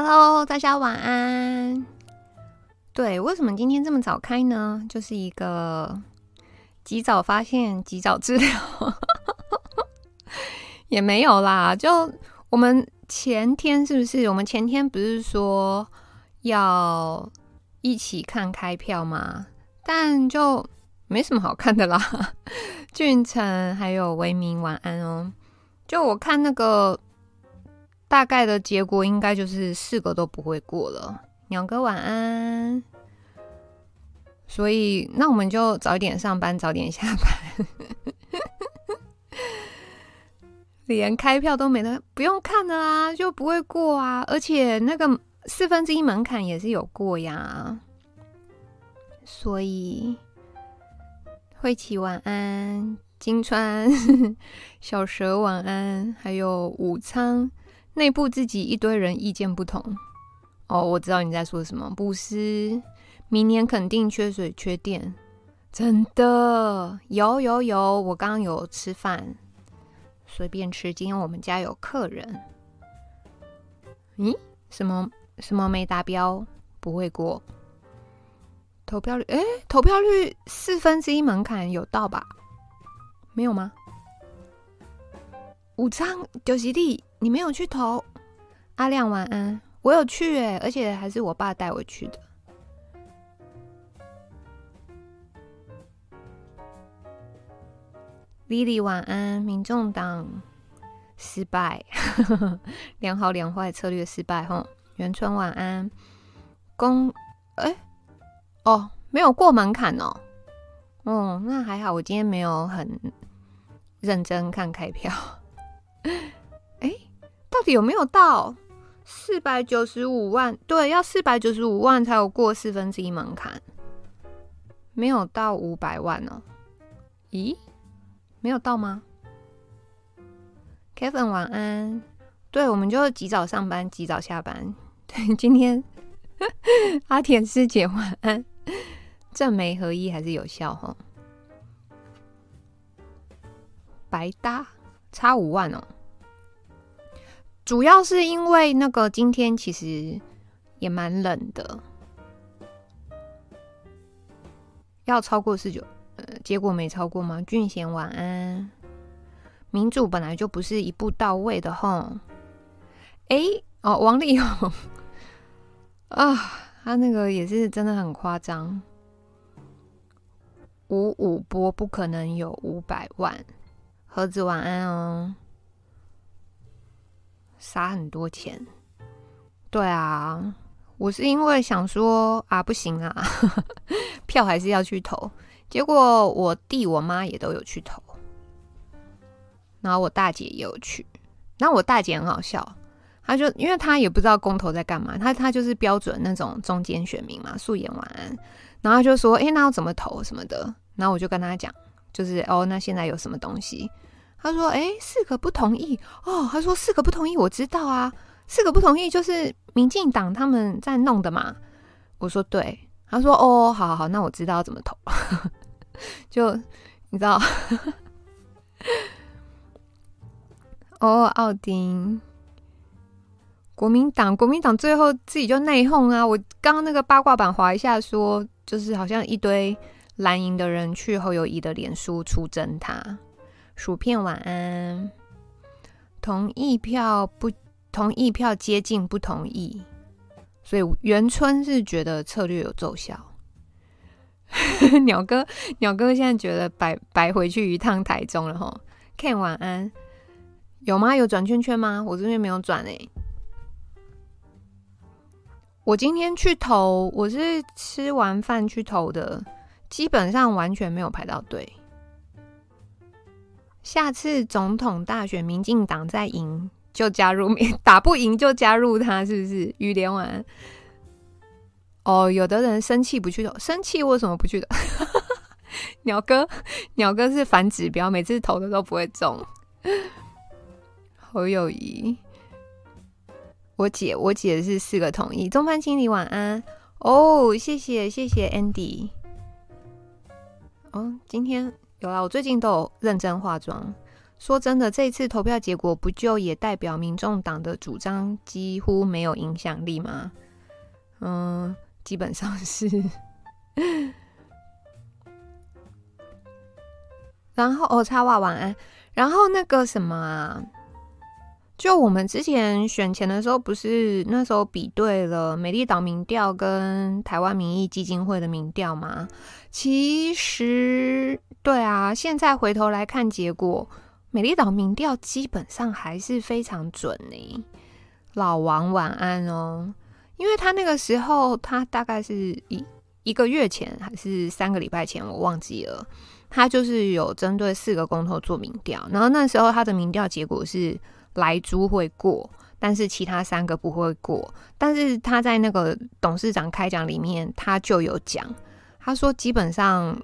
Hello，大家晚安。对，为什么今天这么早开呢？就是一个及早发现、及早治疗，也没有啦。就我们前天是不是？我们前天不是说要一起看开票吗？但就没什么好看的啦。俊成还有维明晚安哦。就我看那个。大概的结果应该就是四个都不会过了。鸟哥晚安。所以那我们就早一点上班，早点下班。连开票都没得，不用看的啊，就不会过啊。而且那个四分之一门槛也是有过呀。所以慧琪晚安，金川 小蛇晚安，还有武仓。内部自己一堆人意见不同哦，我知道你在说什么。不是，明年肯定缺水缺电，真的有有有。我刚刚有吃饭，随便吃。今天我们家有客人。咦？什么什么没达标不会过？投票率？哎，投票率四分之一门槛有到吧？没有吗？武昌就是你。你没有去投，阿亮晚安。我有去哎，而且还是我爸带我去的。Lily 晚安。民众党失败，良好两坏策略失败。吼，元春晚安。公哎哦，没有过门槛哦。哦，那还好，我今天没有很认真看开票。到底有没有到四百九十五万？对，要四百九十五万才有过四分之一门槛，没有到五百万哦。咦，没有到吗？Kevin 晚安。对，我们就及早上班，及早下班。对，今天 阿田师姐晚安。正媒合一还是有效哈？白搭差五万哦。主要是因为那个今天其实也蛮冷的，要超过四九，呃，结果没超过吗？俊贤晚安。民主本来就不是一步到位的吼。哎、哦，王力宏 啊，他那个也是真的很夸张，五五波不可能有五百万。盒子晚安哦。撒很多钱，对啊，我是因为想说啊，不行啊，票还是要去投。结果我弟我妈也都有去投，然后我大姐也有去。然后我大姐很好笑，她就因为她也不知道公投在干嘛，她她就是标准那种中间选民嘛，素颜晚安，然后就说，哎，那要怎么投什么的。然后我就跟她讲，就是哦，那现在有什么东西？他说：“哎，四个不同意哦。”他说：“四个不同意，我知道啊，四个不同意就是民进党他们在弄的嘛。”我说：“对。”他说：“哦，好好好，那我知道怎么投。”就你知道，哦，奥丁，国民党，国民党最后自己就内讧啊。我刚刚那个八卦版滑一下说，就是好像一堆蓝营的人去侯友宜的脸书出征他。薯片晚安，同意票不同意票接近不同意，所以元春是觉得策略有奏效。鸟哥，鸟哥现在觉得白白回去一趟台中了哈。Ken 晚安，有吗？有转圈圈吗？我这边没有转哎、我今天去投，我是吃完饭去投的，基本上完全没有排到队。下次总统大选，民进党再赢就加入，打不赢就加入他，是不是？雨莲丸哦，有的人生气不去投，生气为什么不去投？鸟哥，鸟哥是反指标，每次投的都不会中。侯友谊，我姐，我姐是四个同意。中盘经理晚安哦，谢谢谢谢 Andy。哦，今天。有啦，我最近都有认真化妆，说真的，这一次投票结果不就也代表民众党的主张几乎没有影响力吗？嗯，基本上是。然后哦，插话晚安。然后那个什么啊，就我们之前选前的时候，不是那时候比对了美丽岛民调跟台湾民意基金会的民调吗？其实，对啊，现在回头来看结果。美丽岛民调基本上还是非常准呢，老王晚安哦。因为他那个时候，他大概是一一个月前还是三个礼拜前，我忘记了。他就是有针对四个公投做民调，然后那时候他的民调结果是莱猪会过，但是其他三个不会过。但是他在那个董事长开讲里面，他就有讲，他说基本上。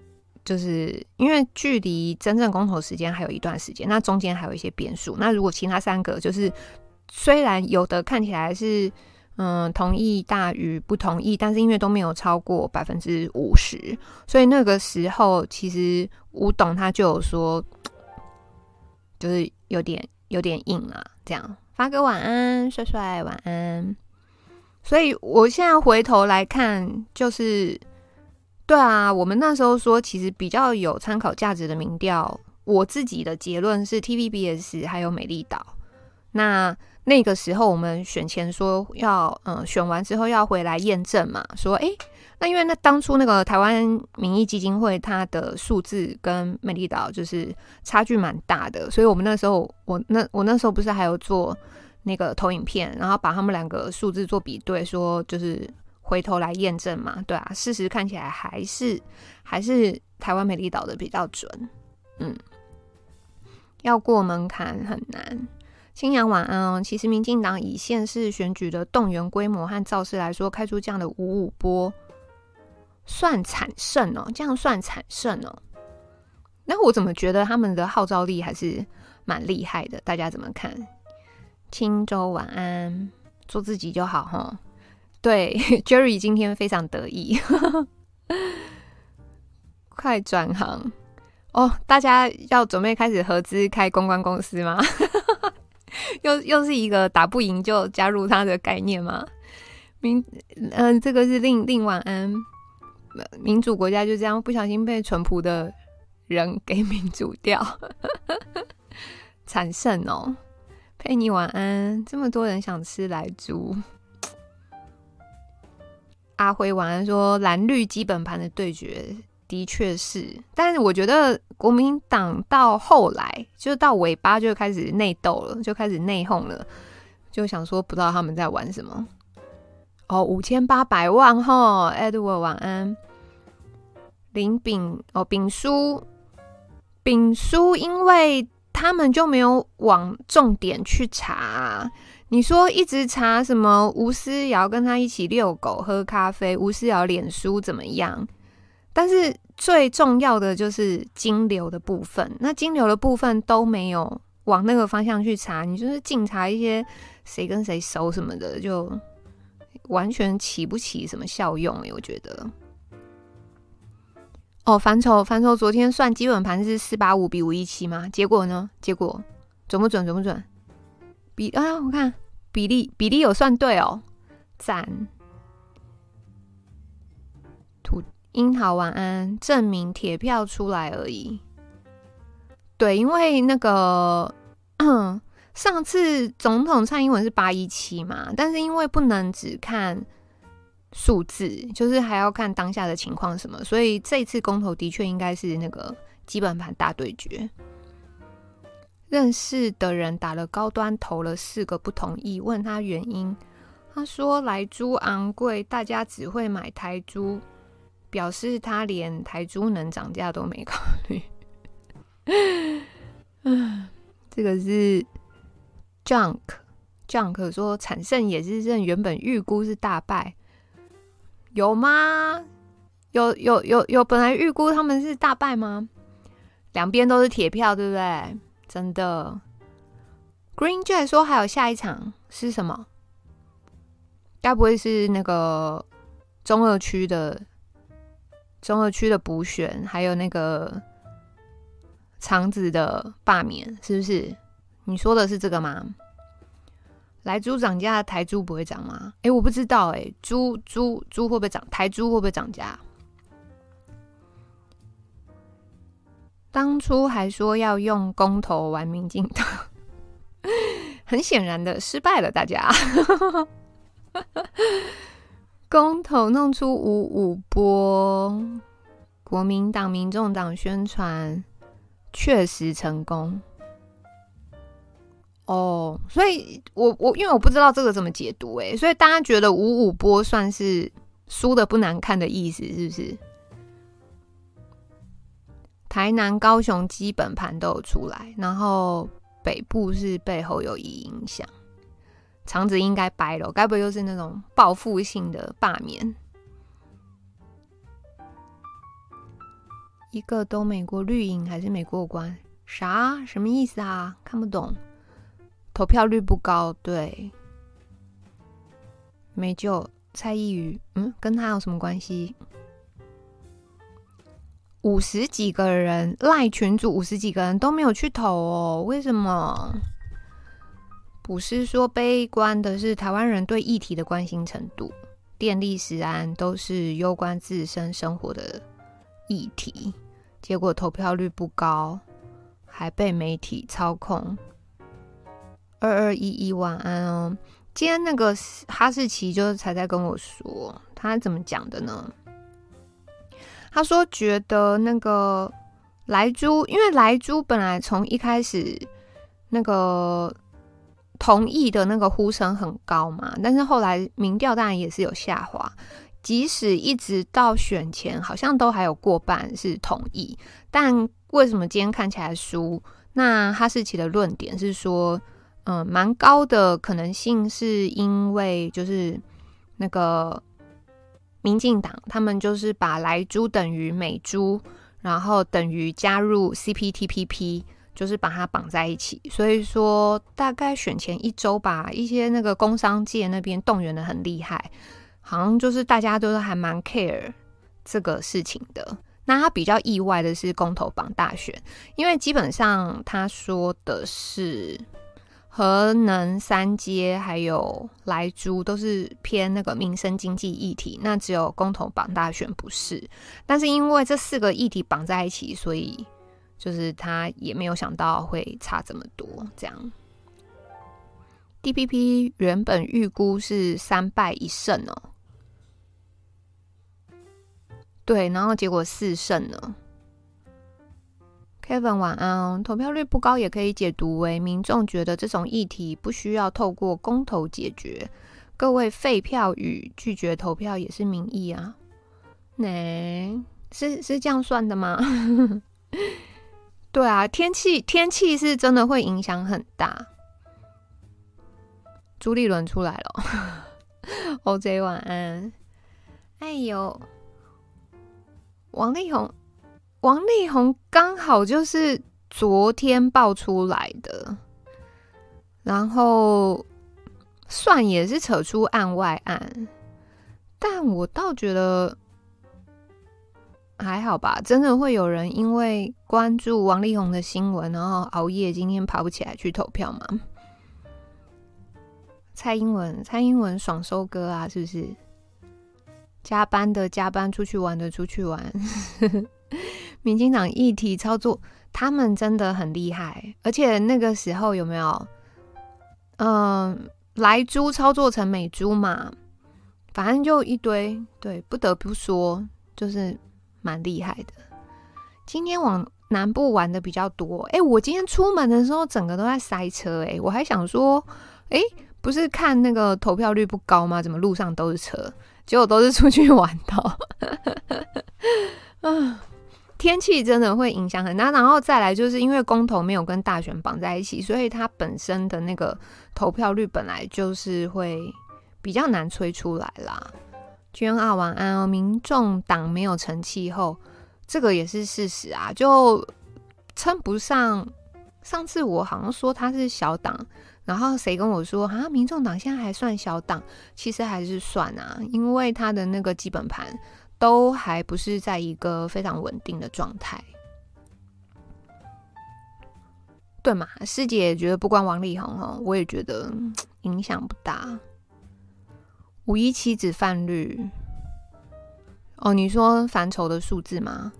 就是因为距离真正公投时间还有一段时间，那中间还有一些变数。那如果其他三个就是虽然有的看起来是嗯同意大于不同意，但是因为都没有超过百分之五十，所以那个时候其实吴董他就有说，就是有点有点硬啊。这样，发哥晚安，帅帅晚安。所以我现在回头来看，就是。对啊，我们那时候说，其实比较有参考价值的民调，我自己的结论是 TVBS 还有美丽岛。那那个时候我们选前说要，嗯，选完之后要回来验证嘛，说，诶，那因为那当初那个台湾民意基金会它的数字跟美丽岛就是差距蛮大的，所以我们那时候我那我那时候不是还有做那个投影片，然后把他们两个数字做比对，说就是。回头来验证嘛，对啊，事实看起来还是还是台湾美丽岛的比较准，嗯，要过门槛很难。青阳晚安哦。其实民进党以县市选举的动员规模和造势来说，开出这样的五五波，算惨胜哦，这样算惨胜哦。那我怎么觉得他们的号召力还是蛮厉害的？大家怎么看？青州晚安，做自己就好哈。对，Jerry 今天非常得意，快转行哦！大家要准备开始合资开公关公司吗？又又是一个打不赢就加入他的概念吗？明嗯、呃，这个是令令晚安，民主国家就这样不小心被淳朴的人给 民主掉，惨胜哦！佩妮晚安，这么多人想吃莱猪。阿辉晚安说蓝绿基本盘的对决的确是，但是我觉得国民党到后来就到尾巴就开始内斗了，就开始内讧了，就想说不知道他们在玩什么。哦，五千八百万哈，Edward 晚安。林炳哦，炳叔，炳叔，因为他们就没有往重点去查。你说一直查什么吴思瑶跟他一起遛狗喝咖啡，吴思瑶脸书怎么样？但是最重要的就是金流的部分，那金流的部分都没有往那个方向去查，你就是净查一些谁跟谁熟什么的，就完全起不起什么效用欸，我觉得。哦，反丑反丑，昨天算基本盘是四八五比五一七吗？结果呢？结果准不准？准不准？比啊，我看比例比例有算对哦，赞。土樱桃晚安，证明铁票出来而已。对，因为那个上次总统蔡英文是八一七嘛，但是因为不能只看数字，就是还要看当下的情况什么，所以这次公投的确应该是那个基本盘大对决。认识的人打了高端，投了四个不同意，问他原因，他说来猪昂贵，大家只会买台猪，表示他连台猪能涨价都没考虑。嗯，这个是 Junk Junk 说惨胜也是认原本预估是大败，有吗？有有有有本来预估他们是大败吗？两边都是铁票，对不对？真的，Green Jet 说还有下一场是什么？该不会是那个中二区的中二区的补选，还有那个肠子的罢免，是不是？你说的是这个吗？来猪涨价，台猪不会涨吗？哎，我不知道，哎，猪猪猪会不会涨？台猪会不会涨价？当初还说要用公投玩民进党，很显然的失败了。大家，公投弄出五五波，国民党、民众党宣传确实成功。哦，所以我我因为我不知道这个怎么解读，哎，所以大家觉得五五波算是输的不难看的意思，是不是？台南、高雄基本盘都有出来，然后北部是被侯友宜影响，肠子应该掰了，该不会又是那种报复性的罢免？一个都美国绿营还是美国有关？啥？什么意思啊？看不懂。投票率不高，对，没救。蔡依瑜，嗯，跟他有什么关系？五十几个人赖群主，五十几个人都没有去投哦，为什么？不是说悲观的是台湾人对议题的关心程度，电力、食安都是攸关自身生活的议题，结果投票率不高，还被媒体操控。二二一一晚安哦，今天那个哈士奇就才在跟我说，他怎么讲的呢？他说：“觉得那个莱猪，因为莱猪本来从一开始那个同意的那个呼声很高嘛，但是后来民调当然也是有下滑，即使一直到选前，好像都还有过半是同意。但为什么今天看起来输？那哈士奇的论点是说，嗯，蛮高的可能性是因为就是那个。”民进党他们就是把莱猪等于美猪，然后等于加入 CPTPP，就是把它绑在一起。所以说，大概选前一周吧，一些那个工商界那边动员的很厉害，好像就是大家都是还蛮 care 这个事情的。那他比较意外的是公投榜大选，因为基本上他说的是。核能三接还有莱猪都是偏那个民生经济议题，那只有公投绑大选不是。但是因为这四个议题绑在一起，所以就是他也没有想到会差这么多。这样，DPP 原本预估是三败一胜哦，对，然后结果四胜了。Kevin 晚安哦，投票率不高也可以解读为民众觉得这种议题不需要透过公投解决。各位废票与拒绝投票也是民意啊，那、欸、是是这样算的吗？对啊，天气天气是真的会影响很大。朱立伦出来了，OJ 晚安。哎呦，王力宏。王力宏刚好就是昨天爆出来的，然后算也是扯出案外案，但我倒觉得还好吧。真的会有人因为关注王力宏的新闻，然后熬夜今天爬不起来去投票吗？蔡英文，蔡英文爽收割啊，是不是？加班的加班，出去玩的出去玩。民进党议题操作，他们真的很厉害，而且那个时候有没有？嗯，莱猪操作成美猪嘛，反正就一堆。对，不得不说，就是蛮厉害的。今天往南部玩的比较多，哎，我今天出门的时候，整个都在塞车，哎，我还想说，哎，不是看那个投票率不高吗？怎么路上都是车？结果都是出去玩的。嗯。天气真的会影响很大，然后再来就是因为公投没有跟大选绑在一起，所以它本身的那个投票率本来就是会比较难催出来啦。娟二晚安哦，民众党没有成气候，这个也是事实啊，就称不上。上次我好像说他是小党，然后谁跟我说啊，民众党现在还算小党？其实还是算啊，因为他的那个基本盘。都还不是在一个非常稳定的状态。对嘛？师姐也觉得不关王力宏哦，我也觉得影响不大。五一期子泛绿，哦，你说烦愁的数字吗？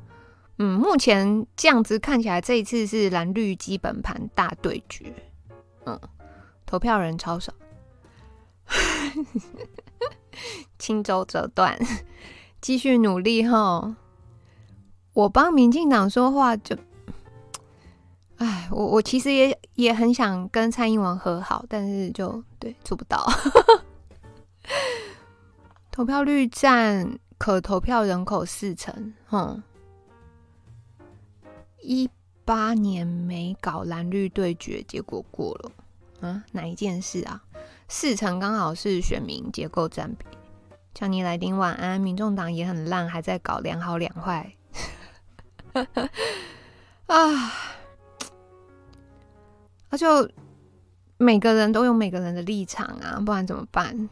嗯，目前这样子看起来，这一次是蓝绿基本盘大对决。嗯，投票人超少，轻舟折断，继续努力哈。我帮民进党说话就，哎，我我其实也也很想跟蔡英文和好，但是就对做不到。投票率占可投票人口四成，哼。一八年没搞蓝绿对决，结果过了。啊，哪一件事啊？四成刚好是选民结构占比。叫你来顶晚安，民众党也很烂，还在搞两好两坏。啊，那就每个人都有每个人的立场啊，不然怎么办？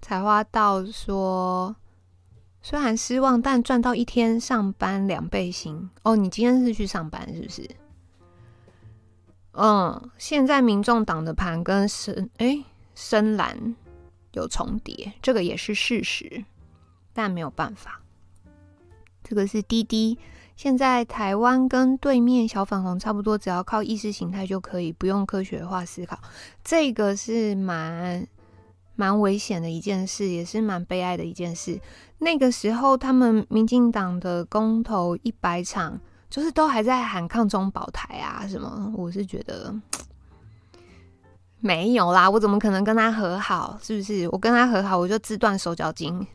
采花道说。虽然失望，但赚到一天上班两倍薪哦。你今天是去上班是不是？嗯，现在民众党的盘跟深哎深蓝有重叠，这个也是事实，但没有办法。这个是滴滴。现在台湾跟对面小粉红差不多，只要靠意识形态就可以，不用科学化思考。这个是蛮。蛮危险的一件事，也是蛮悲哀的一件事。那个时候，他们民进党的公投一百场，就是都还在喊抗中保台啊什么。我是觉得没有啦，我怎么可能跟他和好？是不是？我跟他和好，我就自断手脚筋。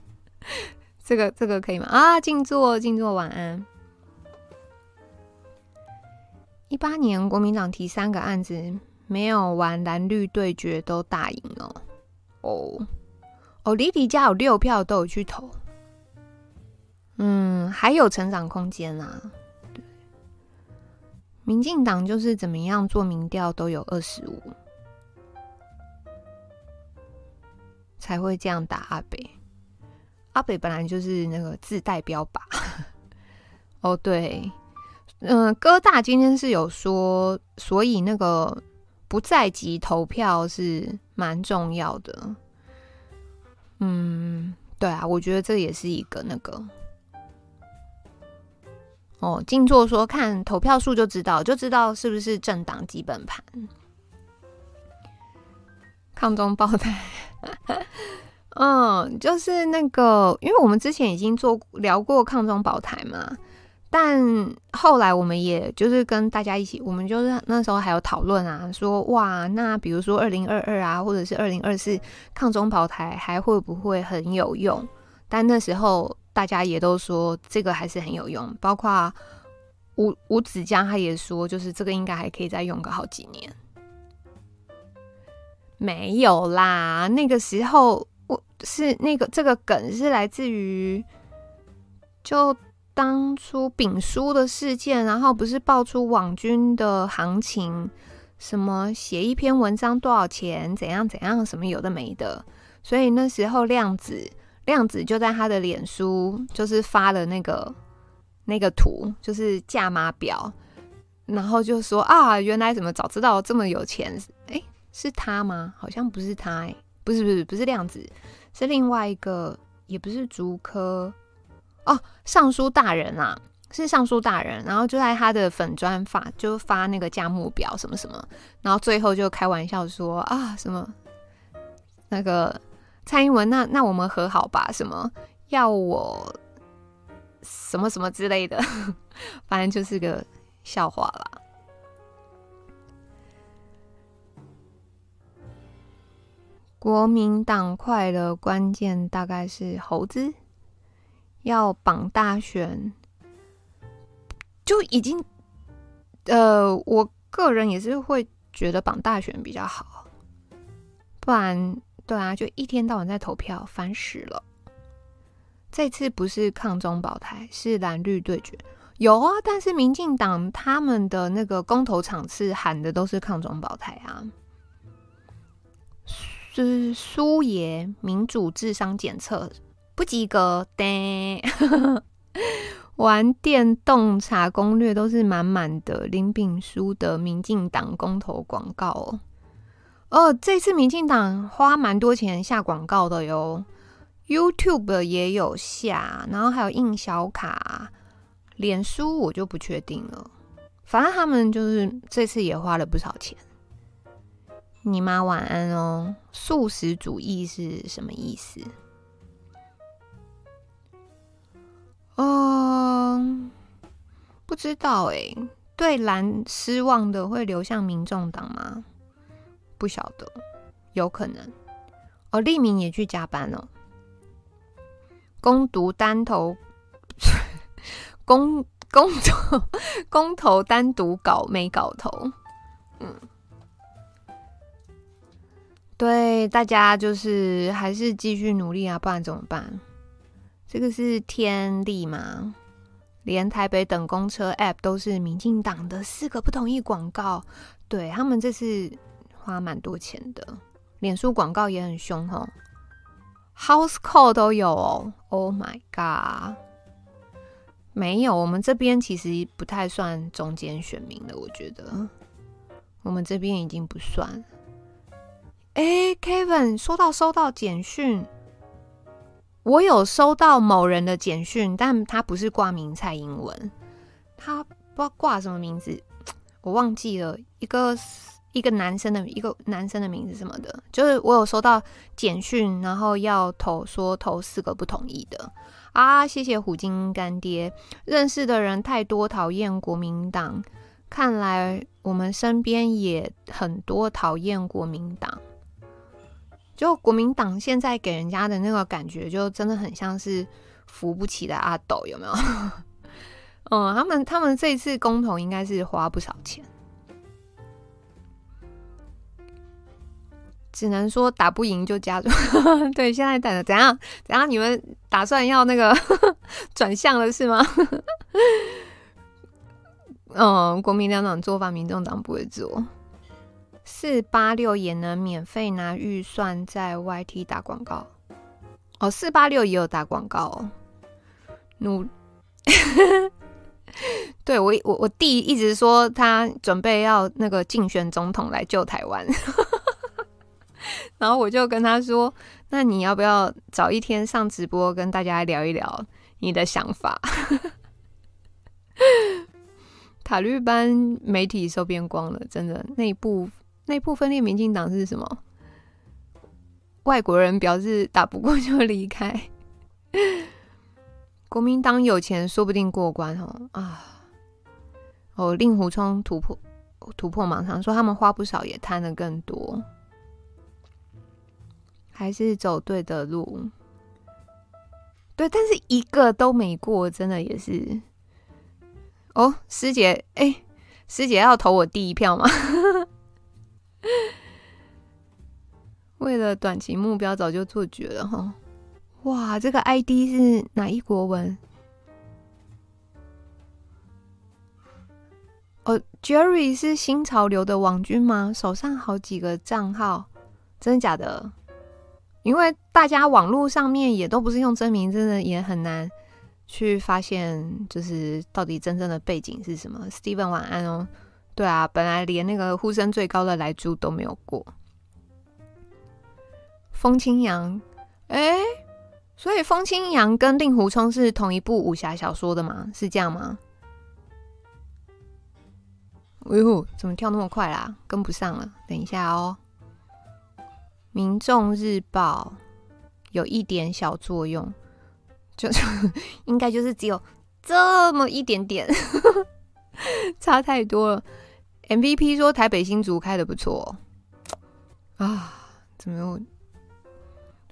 这个这个可以吗？啊，静坐静坐，晚安。一八年国民党提三个案子。没有玩蓝绿对决都大赢哦哦哦！李迪家有六票都有去投，嗯，还有成长空间啊。民进党就是怎么样做民调都有二十五，才会这样打阿北。阿北本来就是那个自带标靶。哦，对，嗯，哥大今天是有说，所以那个。不在籍投票是蛮重要的，嗯，对啊，我觉得这也是一个那个哦，静坐说看投票数就知道，就知道是不是政党基本盘，抗中保台，嗯，就是那个，因为我们之前已经做聊过抗中保台嘛。但后来我们也就是跟大家一起，我们就是那时候还有讨论啊，说哇，那比如说二零二二啊，或者是二零二四抗中保台还会不会很有用？但那时候大家也都说这个还是很有用，包括吴吴子江他也说，就是这个应该还可以再用个好几年。没有啦，那个时候我是那个这个梗是来自于就。当初丙叔的事件，然后不是爆出网军的行情，什么写一篇文章多少钱，怎样怎样，什么有的没的，所以那时候量子量子就在他的脸书就是发了那个那个图，就是价码表，然后就说啊，原来怎么早知道这么有钱？诶，是他吗？好像不是他，诶，不是不是不是量子，是另外一个，也不是竹科。哦，尚书大人啊，是尚书大人，然后就在他的粉专发，就发那个价目表什么什么，然后最后就开玩笑说啊，什么那个蔡英文，那那我们和好吧，什么要我什么什么之类的，反正就是个笑话啦。国民党快乐关键大概是猴子。要绑大选，就已经，呃，我个人也是会觉得绑大选比较好，不然，对啊，就一天到晚在投票，烦死了。这次不是抗中保台，是蓝绿对决，有啊，但是民进党他们的那个公投场次喊的都是抗中保台啊，是苏爷民主智商检测。不及格，对，玩电动查攻略都是满满的林炳书的民进党公投广告哦。哦，这次民进党花蛮多钱下广告的哟，YouTube 也有下，然后还有印小卡，脸书我就不确定了。反正他们就是这次也花了不少钱。你妈晚安哦。素食主义是什么意思？嗯，不知道哎。对蓝失望的会流向民众党吗？不晓得，有可能。哦，立明也去加班了。公读单头，公公头公头单独搞没搞头。嗯，对，大家就是还是继续努力啊，不然怎么办？这个是天力吗？连台北等公车 App 都是民进党的四个不同意广告，对，他们这次花蛮多钱的。脸书广告也很凶哦，House Call 都有哦。Oh my god，没有，我们这边其实不太算中间选民的，我觉得我们这边已经不算。哎，Kevin，收到收到简讯。我有收到某人的简讯，但他不是挂名蔡英文，他不知道挂什么名字，我忘记了。一个一个男生的一个男生的名字什么的，就是我有收到简讯，然后要投说投四个不同意的啊！谢谢虎鲸干爹，认识的人太多，讨厌国民党，看来我们身边也很多讨厌国民党。就国民党现在给人家的那个感觉，就真的很像是扶不起的阿斗，有没有？嗯，他们他们这一次公投应该是花不少钱，只能说打不赢就加入。对，现在等怎样？怎样？你们打算要那个 转向了是吗？嗯，国民两党做法，民众党不会做。四八六也能免费拿预算在 YT 打广告哦，四八六也有打广告哦。努，对我我我弟一直说他准备要那个竞选总统来救台湾，然后我就跟他说：“那你要不要找一天上直播跟大家聊一聊你的想法？” 塔绿班媒体收边光了，真的内部。内部分裂，民进党是什么？外国人表示打不过就离开。国民党有钱，说不定过关哦啊！哦，令狐冲突破突破盲肠，说他们花不少，也贪的更多，还是走对的路。对，但是一个都没过，真的也是。哦，师姐，哎、欸，师姐要投我第一票吗？为了短期目标，早就做绝了哈！哇，这个 ID 是哪一国文？哦，Jerry 是新潮流的网军吗？手上好几个账号，真的假的？因为大家网络上面也都不是用真名，真的也很难去发现，就是到底真正的背景是什么。Steven 晚安哦。对啊，本来连那个呼声最高的莱猪都没有过。风清扬，哎，所以风清扬跟令狐冲是同一部武侠小说的吗？是这样吗？哎呦，怎么跳那么快啦？跟不上了，等一下哦。民众日报有一点小作用，就应该就是只有这么一点点，差太多了。MVP 说台北新竹开的不错啊，怎么又？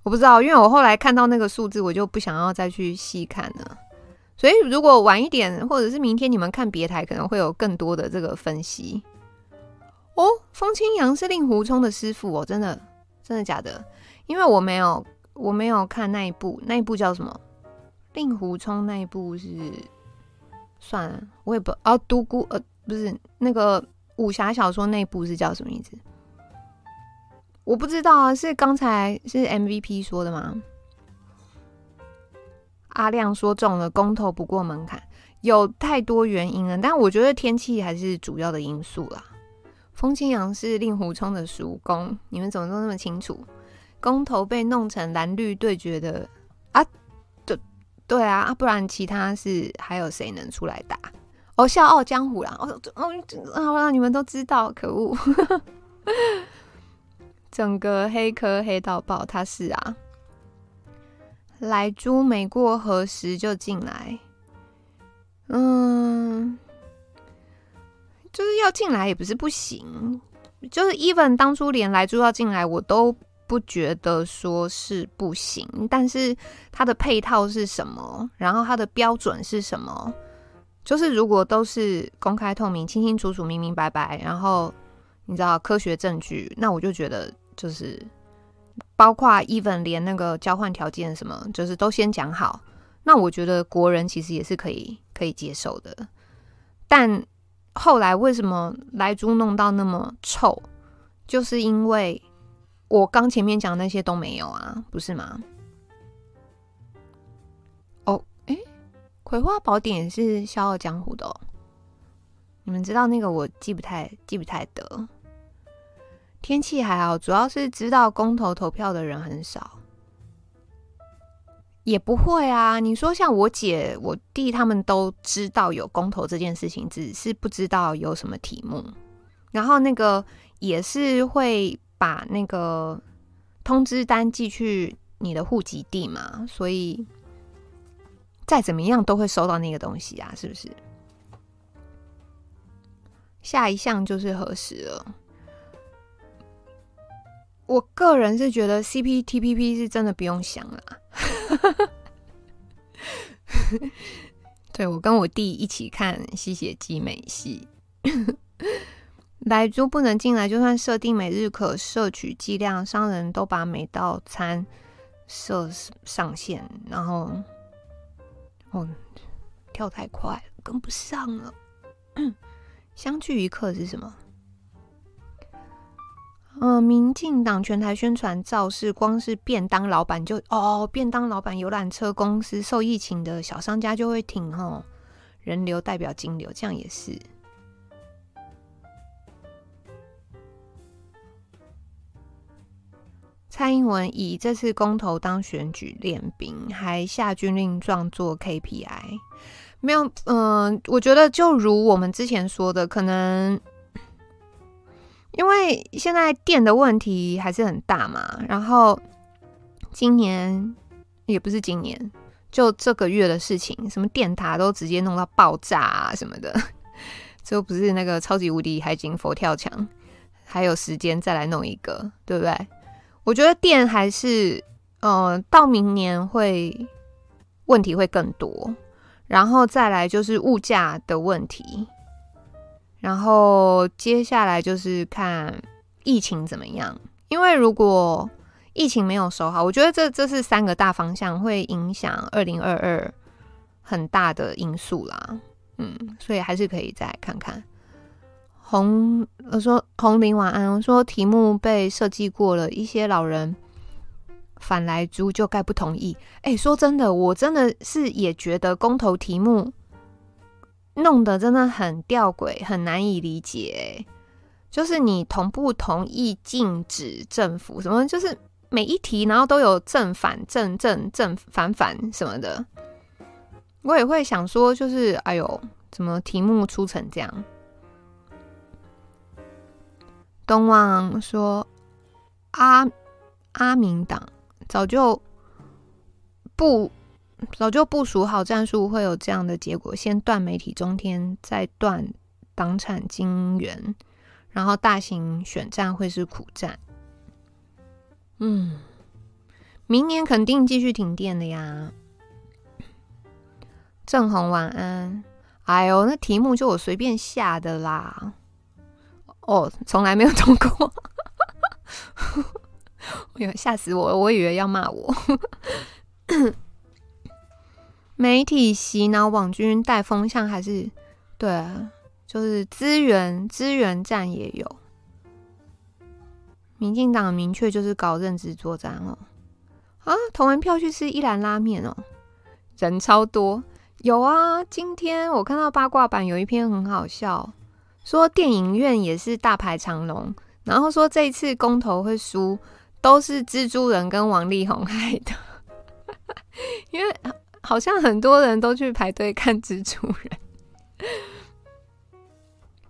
我不知道，因为我后来看到那个数字，我就不想要再去细看了。所以如果晚一点，或者是明天你们看别台，可能会有更多的这个分析。哦，风清扬是令狐冲的师傅哦，真的，真的假的？因为我没有，我没有看那一部，那一部叫什么？令狐冲那一部是算了，我也不啊，独孤呃，不是那个。武侠小说那一部是叫什么名字？我不知道啊，是刚才是 MVP 说的吗？阿亮说中了，公投不过门槛。有太多原因了，但我觉得天气还是主要的因素啦。风清扬是令狐冲的叔公，你们怎么都那么清楚？公投被弄成蓝绿对决的啊？对对啊，不然其他是还有谁能出来打？哦，笑傲江湖啦！哦哦，好啦，你们都知道，可恶！整个黑科黑到爆，他是啊，来猪没过何时就进来，嗯。就是要进来也不是不行，就是 even 当初连莱猪要进来，我都不觉得说是不行。但是它的配套是什么？然后它的标准是什么？就是如果都是公开透明、清清楚楚、明明白白，然后你知道科学证据，那我就觉得就是包括 even 连那个交换条件什么，就是都先讲好。那我觉得国人其实也是可以可以接受的，但。后来为什么莱猪弄到那么臭？就是因为我刚前面讲那些都没有啊，不是吗？哦，诶，《葵花宝典》是《笑傲江湖》的哦，你们知道那个我记不太记不太得。天气还好，主要是知道公投投票的人很少。也不会啊！你说像我姐、我弟他们都知道有公投这件事情，只是不知道有什么题目。然后那个也是会把那个通知单寄去你的户籍地嘛，所以再怎么样都会收到那个东西啊，是不是？下一项就是核实了。我个人是觉得 CPTPP 是真的不用想了。对，我跟我弟一起看吸血姬美戏，莱猪不能进来，就算设定每日可摄取剂量，商人都把每道餐设上限，然后哦，跳太快了，跟不上了。相聚一刻是什么？呃，民进党全台宣传造势，光是便当老板就哦，便当老板、游览车公司、受疫情的小商家就会停哦。人流代表金流，这样也是。蔡英文以这次公投当选举练兵，还下军令状做 KPI，没有？嗯、我觉得就如我们之前说的，可能。因为现在电的问题还是很大嘛，然后今年也不是今年，就这个月的事情，什么电塔都直接弄到爆炸啊什么的，就不是那个超级无敌海景佛跳墙，还有时间再来弄一个，对不对？我觉得电还是，呃，到明年会问题会更多，然后再来就是物价的问题。然后接下来就是看疫情怎么样，因为如果疫情没有收好，我觉得这这是三个大方向会影响二零二二很大的因素啦。嗯，所以还是可以再看看。红，我说红林晚安，我说题目被设计过了，一些老人反莱猪就概不同意。哎，说真的，我真的是也觉得公投题目。弄得真的很吊诡，很难以理解。就是你同不同意禁止政府什么？就是每一题，然后都有正反正正正反反什么的。我也会想说，就是哎呦，怎么题目出成这样？东望说，阿阿明党早就不。早就部署好战术，会有这样的结果：先断媒体中天，再断党产经援，然后大型选战会是苦战。嗯，明年肯定继续停电的呀。正红晚安。哎呦，那题目就我随便下的啦。哦，从来没有通过。哎呦，吓死我了！我以为要骂我。媒体洗脑网军带风向，还是对啊，就是资源资源战也有。民进党明确就是搞认知作战哦。啊，投完票去吃一兰拉面哦，人超多。有啊，今天我看到八卦版有一篇很好笑，说电影院也是大排长龙，然后说这一次公投会输，都是蜘蛛人跟王力宏害的，因为好像很多人都去排队看蜘蛛人，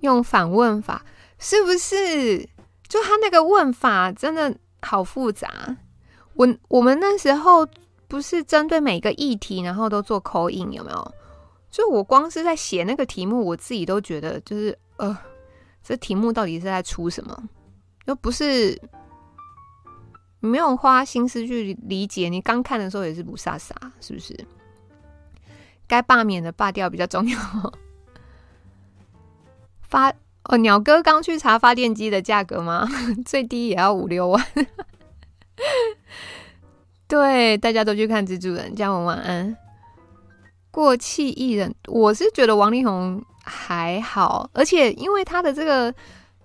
用反问法，是不是？就他那个问法真的好复杂。我我们那时候不是针对每个议题，然后都做口音有没有？就我光是在写那个题目，我自己都觉得就是呃，这题目到底是在出什么？又不是没有花心思去理解，你刚看的时候也是不傻傻，是不是？该罢免的罢掉比较重要。发。哦，鸟哥刚去查发电机的价格吗？最低也要五六万。对，大家都去看蜘蛛人，嘉文晚安。过气艺人，我是觉得王力宏还好，而且因为他的这个。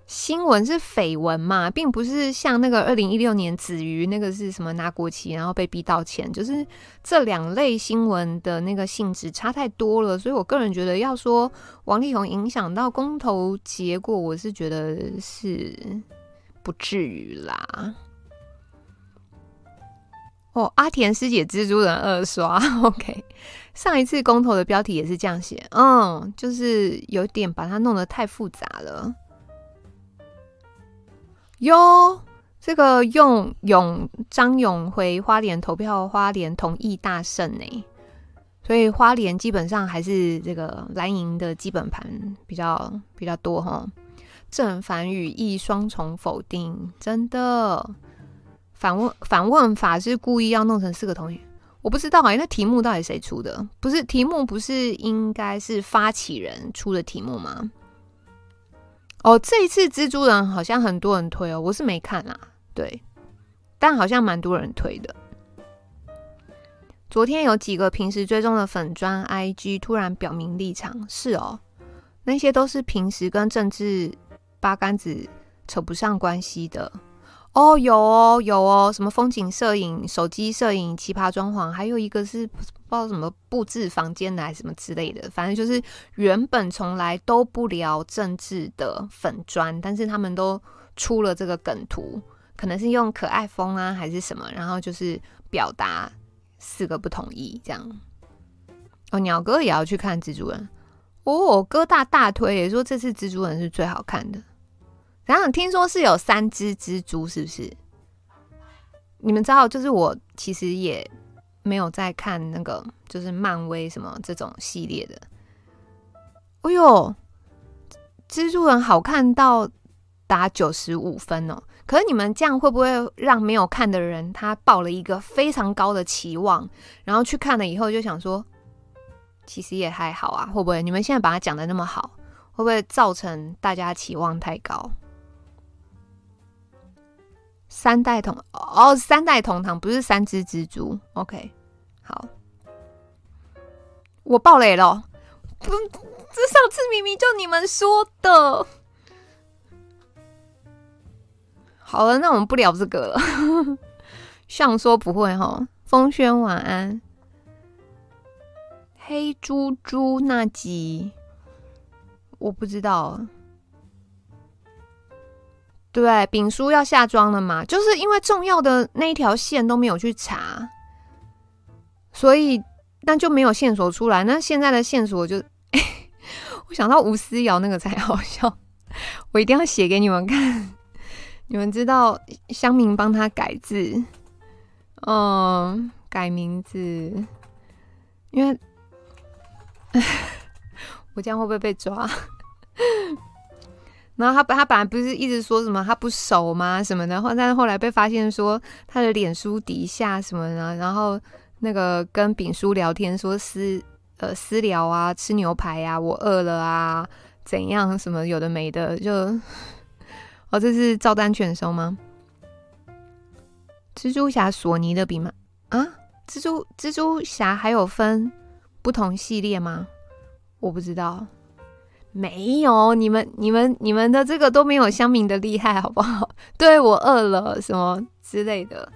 新闻是绯闻嘛，并不是像那个二零一六年子瑜那个是什么拿国旗然后被逼道歉，就是这两类新闻的那个性质差太多了，所以我个人觉得要说王力宏影响到公投结果，我是觉得是不至于啦。哦，阿田师姐蜘蛛人二刷，OK，上一次公投的标题也是这样写，嗯，就是有点把它弄得太复杂了。哟，这个用永张永回花莲投票，花莲同意大胜呢，所以花莲基本上还是这个蓝营的基本盘比较比较多哈。正反语义双重否定，真的反问反问法是故意要弄成四个同意，我不知道哎，那题目到底谁出的？不是题目，不是应该是发起人出的题目吗？哦，这一次蜘蛛人好像很多人推哦，我是没看啦，对，但好像蛮多人推的。昨天有几个平时追踪的粉砖 IG 突然表明立场，是哦，那些都是平时跟政治八竿子扯不上关系的。哦，有哦，有哦，什么风景摄影、手机摄影、奇葩装潢，还有一个是不知道什么布置房间的，还是什么之类的。反正就是原本从来都不聊政治的粉砖，但是他们都出了这个梗图，可能是用可爱风啊，还是什么，然后就是表达四个不同意这样。哦，鸟哥也要去看蜘蛛人哦，哥大大推也说这次蜘蛛人是最好看的。然后听说是有三只蜘蛛，是不是？你们知道，就是我其实也没有在看那个，就是漫威什么这种系列的。哎呦，蜘蛛人好看到打九十五分哦！可是你们这样会不会让没有看的人他抱了一个非常高的期望，然后去看了以后就想说，其实也还好啊？会不会？你们现在把它讲得那么好，会不会造成大家期望太高？三代同哦，三代同堂不是三只蜘蛛。OK，好，我爆雷了。不，这上次明明就你们说的。好了，那我们不聊这个了。像说不会哈。风轩晚安。黑猪猪那集我不知道。对，丙叔要下庄了嘛？就是因为重要的那一条线都没有去查，所以那就没有线索出来。那现在的线索就，我想到吴思瑶那个才好笑，我一定要写给你们看。你们知道乡民帮他改字，嗯，改名字，因为 我这样会不会被抓？然后他他本来不是一直说什么他不熟吗什么的，后但是后来被发现说他的脸书底下什么的，然后那个跟丙叔聊天说私呃私聊啊，吃牛排啊，我饿了啊，怎样什么有的没的，就 哦，这是照单全收吗？蜘蛛侠索尼的笔吗？啊，蜘蛛蜘蛛侠还有分不同系列吗？我不知道。没有，你们、你们、你们的这个都没有乡民的厉害，好不好？对，我饿了什么之类的。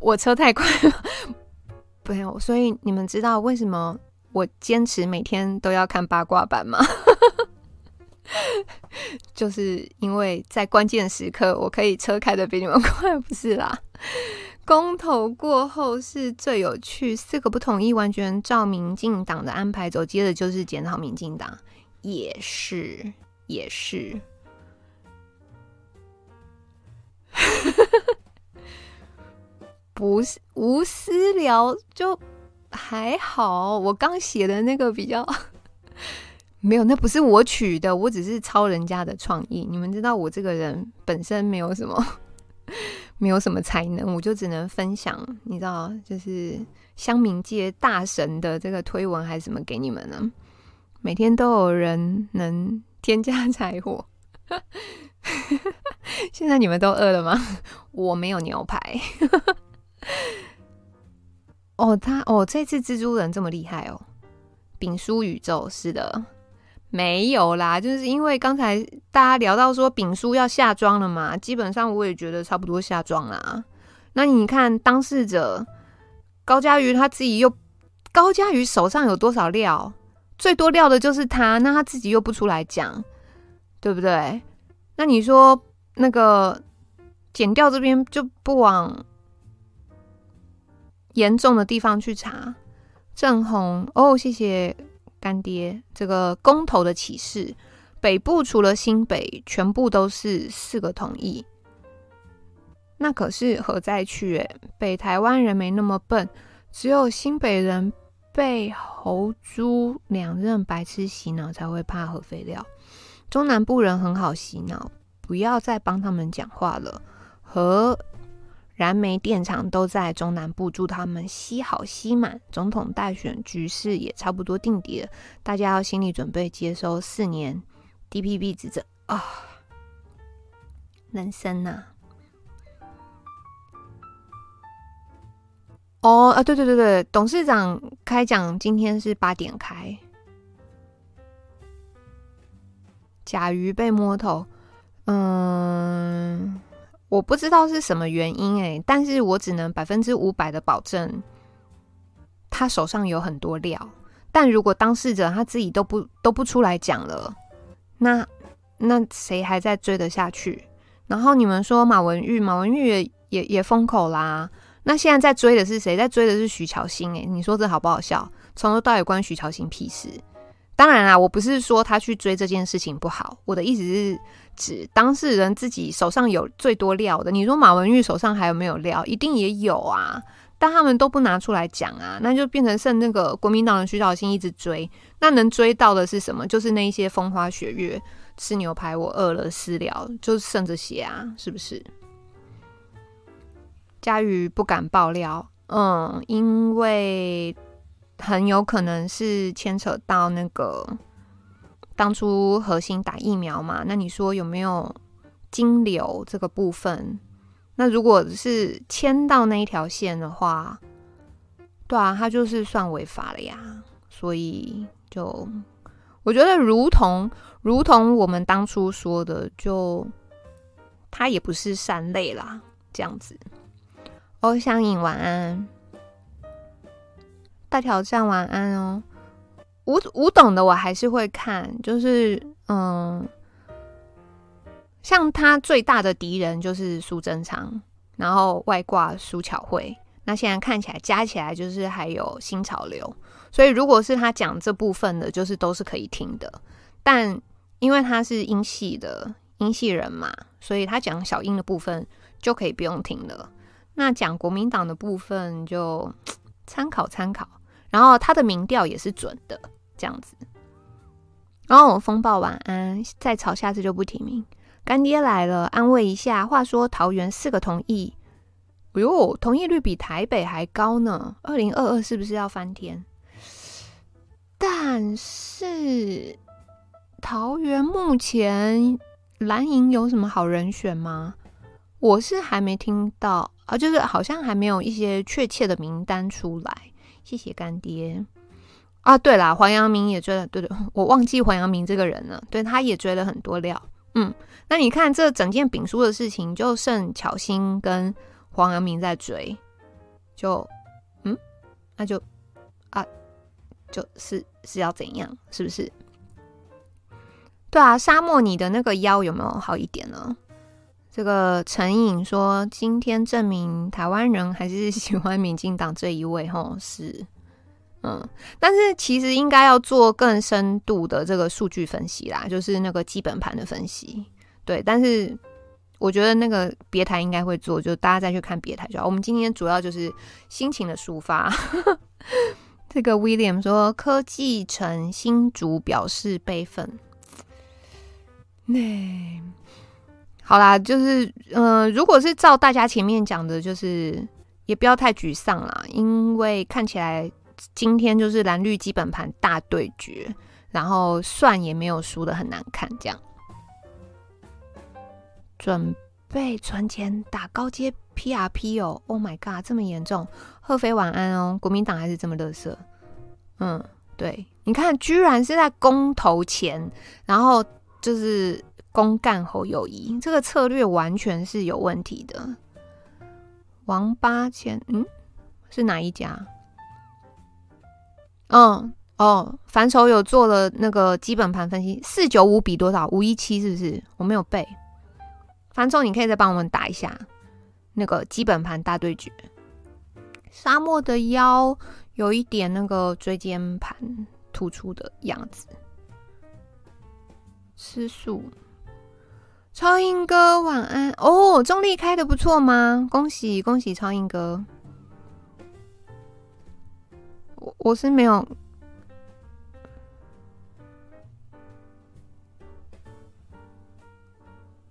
我车太快了，没有，所以你们知道为什么我坚持每天都要看八卦版吗？就是因为在关键时刻，我可以车开得比你们快，不是啦。公投过后是最有趣，四个不同意完全照民进党的安排走，接着就是检讨民进党，也是也是，不是无私聊就还好，我刚写的那个比较没有，那不是我取的，我只是抄人家的创意。你们知道我这个人本身没有什么。没有什么才能，我就只能分享，你知道，就是乡民界大神的这个推文还是什么给你们呢？每天都有人能添加柴火。现在你们都饿了吗？我没有牛排。哦，他哦，这次蜘蛛人这么厉害哦！丙叔宇宙是的。没有啦，就是因为刚才大家聊到说丙叔要下庄了嘛，基本上我也觉得差不多下庄啦。那你看当事者高嘉瑜他自己又高嘉瑜手上有多少料？最多料的就是他，那他自己又不出来讲，对不对？那你说那个剪掉这边就不往严重的地方去查？郑红哦，谢谢。干爹，这个公投的启示，北部除了新北，全部都是四个同意。那可是何在去？诶，北台湾人没那么笨，只有新北人被侯猪两任白痴洗脑，才会怕核废料。中南部人很好洗脑，不要再帮他们讲话了。和。燃煤电厂都在中南部，祝他们吸好吸满。总统大选局势也差不多定底了，大家要心理准备接收四年 DPP 执政啊！人生呐，哦啊，对对对对，董事长开讲今天是八点开。甲鱼被摸头，嗯。我不知道是什么原因诶，但是我只能百分之五百的保证，他手上有很多料。但如果当事者他自己都不都不出来讲了，那那谁还在追得下去？然后你们说马文玉，马文玉也也也封口啦。那现在在追的是谁？在追的是徐巧芯诶，你说这好不好笑？从头到尾关徐巧芯屁事。当然啦，我不是说他去追这件事情不好，我的意思是。指当事人自己手上有最多料的，你说马文玉手上还有没有料？一定也有啊，但他们都不拿出来讲啊，那就变成剩那个国民党的徐小新一直追，那能追到的是什么？就是那一些风花雪月，吃牛排我饿了私聊，就剩这些啊，是不是？嘉瑜不敢爆料，嗯，因为很有可能是牵扯到那个。当初核心打疫苗嘛，那你说有没有金流这个部分？那如果是牵到那一条线的话，对啊，他就是算违法了呀。所以就我觉得，如同如同我们当初说的，就他也不是善类啦，这样子。欧香影晚安，大挑战晚安哦。我我懂的，我还是会看，就是嗯，像他最大的敌人就是苏贞昌，然后外挂苏巧慧，那现在看起来加起来就是还有新潮流，所以如果是他讲这部分的，就是都是可以听的，但因为他是英系的英系人嘛，所以他讲小英的部分就可以不用听了，那讲国民党的部分就参考参考，然后他的民调也是准的。这样子，然后我风暴晚安，再吵下次就不提名。干爹来了，安慰一下。话说桃园四个同意，哎呦，同意率比台北还高呢。二零二二是不是要翻天？但是桃园目前蓝营有什么好人选吗？我是还没听到啊，就是好像还没有一些确切的名单出来。谢谢干爹。啊，对啦，黄阳明也追了，对对，我忘记黄阳明这个人了。对，他也追了很多料。嗯，那你看这整件丙书的事情，就剩巧心跟黄阳明在追，就嗯那就啊，就是是要怎样？是不是？对啊，沙漠，你的那个腰有没有好一点呢？这个陈颖说，今天证明台湾人还是喜欢民进党这一位，吼，是，嗯，但是其实应该要做更深度的这个数据分析啦，就是那个基本盘的分析，对，但是我觉得那个别台应该会做，就大家再去看别台就好。我们今天主要就是心情的抒发。这个 William 说，科技城新竹表示悲愤。那好啦，就是嗯、如果是照大家前面讲的，就是也不要太沮丧啦，因为看起来今天就是蓝绿基本盘大对决，然后算也没有输得很难看，这样。准备存钱打高阶 PRP 哦，Oh my god，这么严重！贺飞晚安哦，国民党还是这么乐色。嗯，对，你看，居然是在公投前，然后。就是公干侯友谊，这个策略完全是有问题的。王八千，嗯，是哪一家？嗯，哦，凡愁有做了那个基本盘分析，四九五比多少？五一七是不是？我没有背。凡愁，你可以再帮我们打一下那个基本盘大对决。沙漠的腰有一点那个椎间盘突出的样子。吃素，超英哥晚安哦！中立开的不错吗？恭喜恭喜超英哥！我我是没有，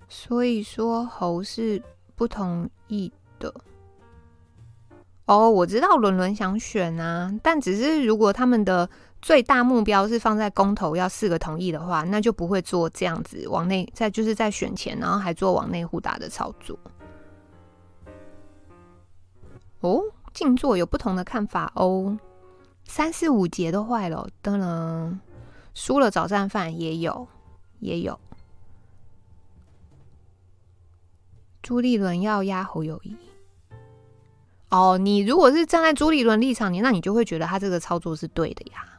所以说侯是不同意的。哦，我知道伦伦想选啊，但只是如果他们的。最大目标是放在公投要四个同意的话，那就不会做这样子往内在，就是在选前，然后还做往内互打的操作。哦，静坐有不同的看法哦。三四五节都坏了，当然输了找战犯也有，也有。朱立伦要压侯友宜。哦，你如果是站在朱立伦立场，你那你就会觉得他这个操作是对的呀。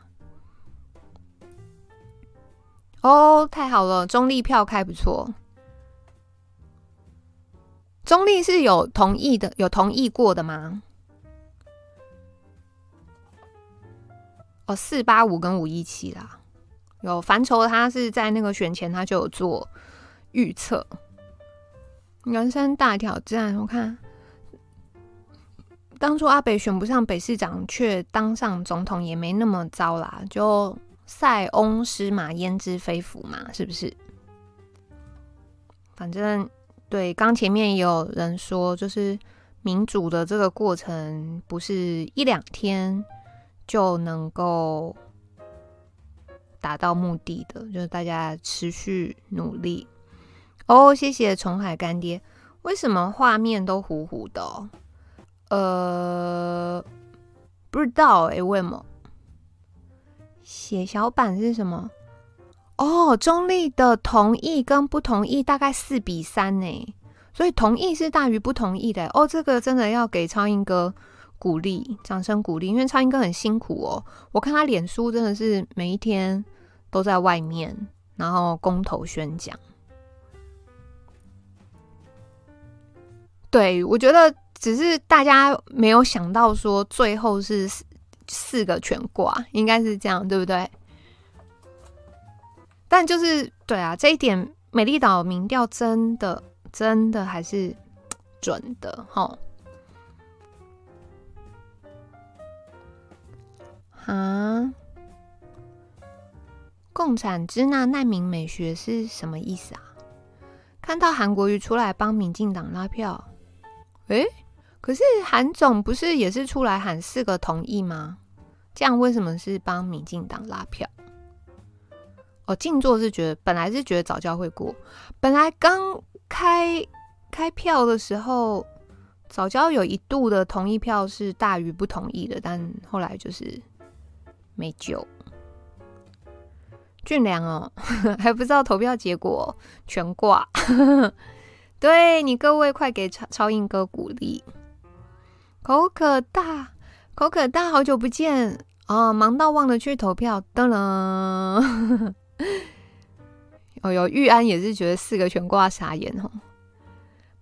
哦，太好了，中立票开不错。中立是有同意的，有同意过的吗？哦，四八五跟五一七啦，有凡愁他是在那个选前他就有做预测。人生大挑战，我看当初阿北选不上北市长，却当上总统，也没那么糟啦，就。塞翁失马焉知非福嘛，是不是？反正对，刚前面也有人说，就是民主的这个过程不是一两天就能够达到目的的，就是大家持续努力。哦，谢谢虫海干爹。为什么画面都糊糊的？呃，不知道哎，为什么？血小板是什么？哦，中立的同意跟不同意大概四比三呢，所以同意是大于不同意的。哦，这个真的要给超英哥鼓励，掌声鼓励，因为超英哥很辛苦哦。我看他脸书真的是每一天都在外面，然后公投宣讲。对，我觉得只是大家没有想到说最后是。四个全挂，应该是这样，对不对？但就是对啊，这一点美丽岛民调真的真的还是准的哈。啊，共产支那难民美学是什么意思啊？看到韩国瑜出来帮民进党拉票，诶。可是韩总不是也是出来喊四个同意吗？这样为什么是帮民进党拉票？哦，静坐是觉得本来是觉得早教会过，本来刚开开票的时候，早教有一度的同意票是大于不同意的，但后来就是没救。俊良哦，还不知道投票结果，全挂。对你各位，快给超超英哥鼓励。口可大，口可大，好久不见哦，忙到忘了去投票。噔噔，哦哟，玉安也是觉得四个全挂傻眼哦。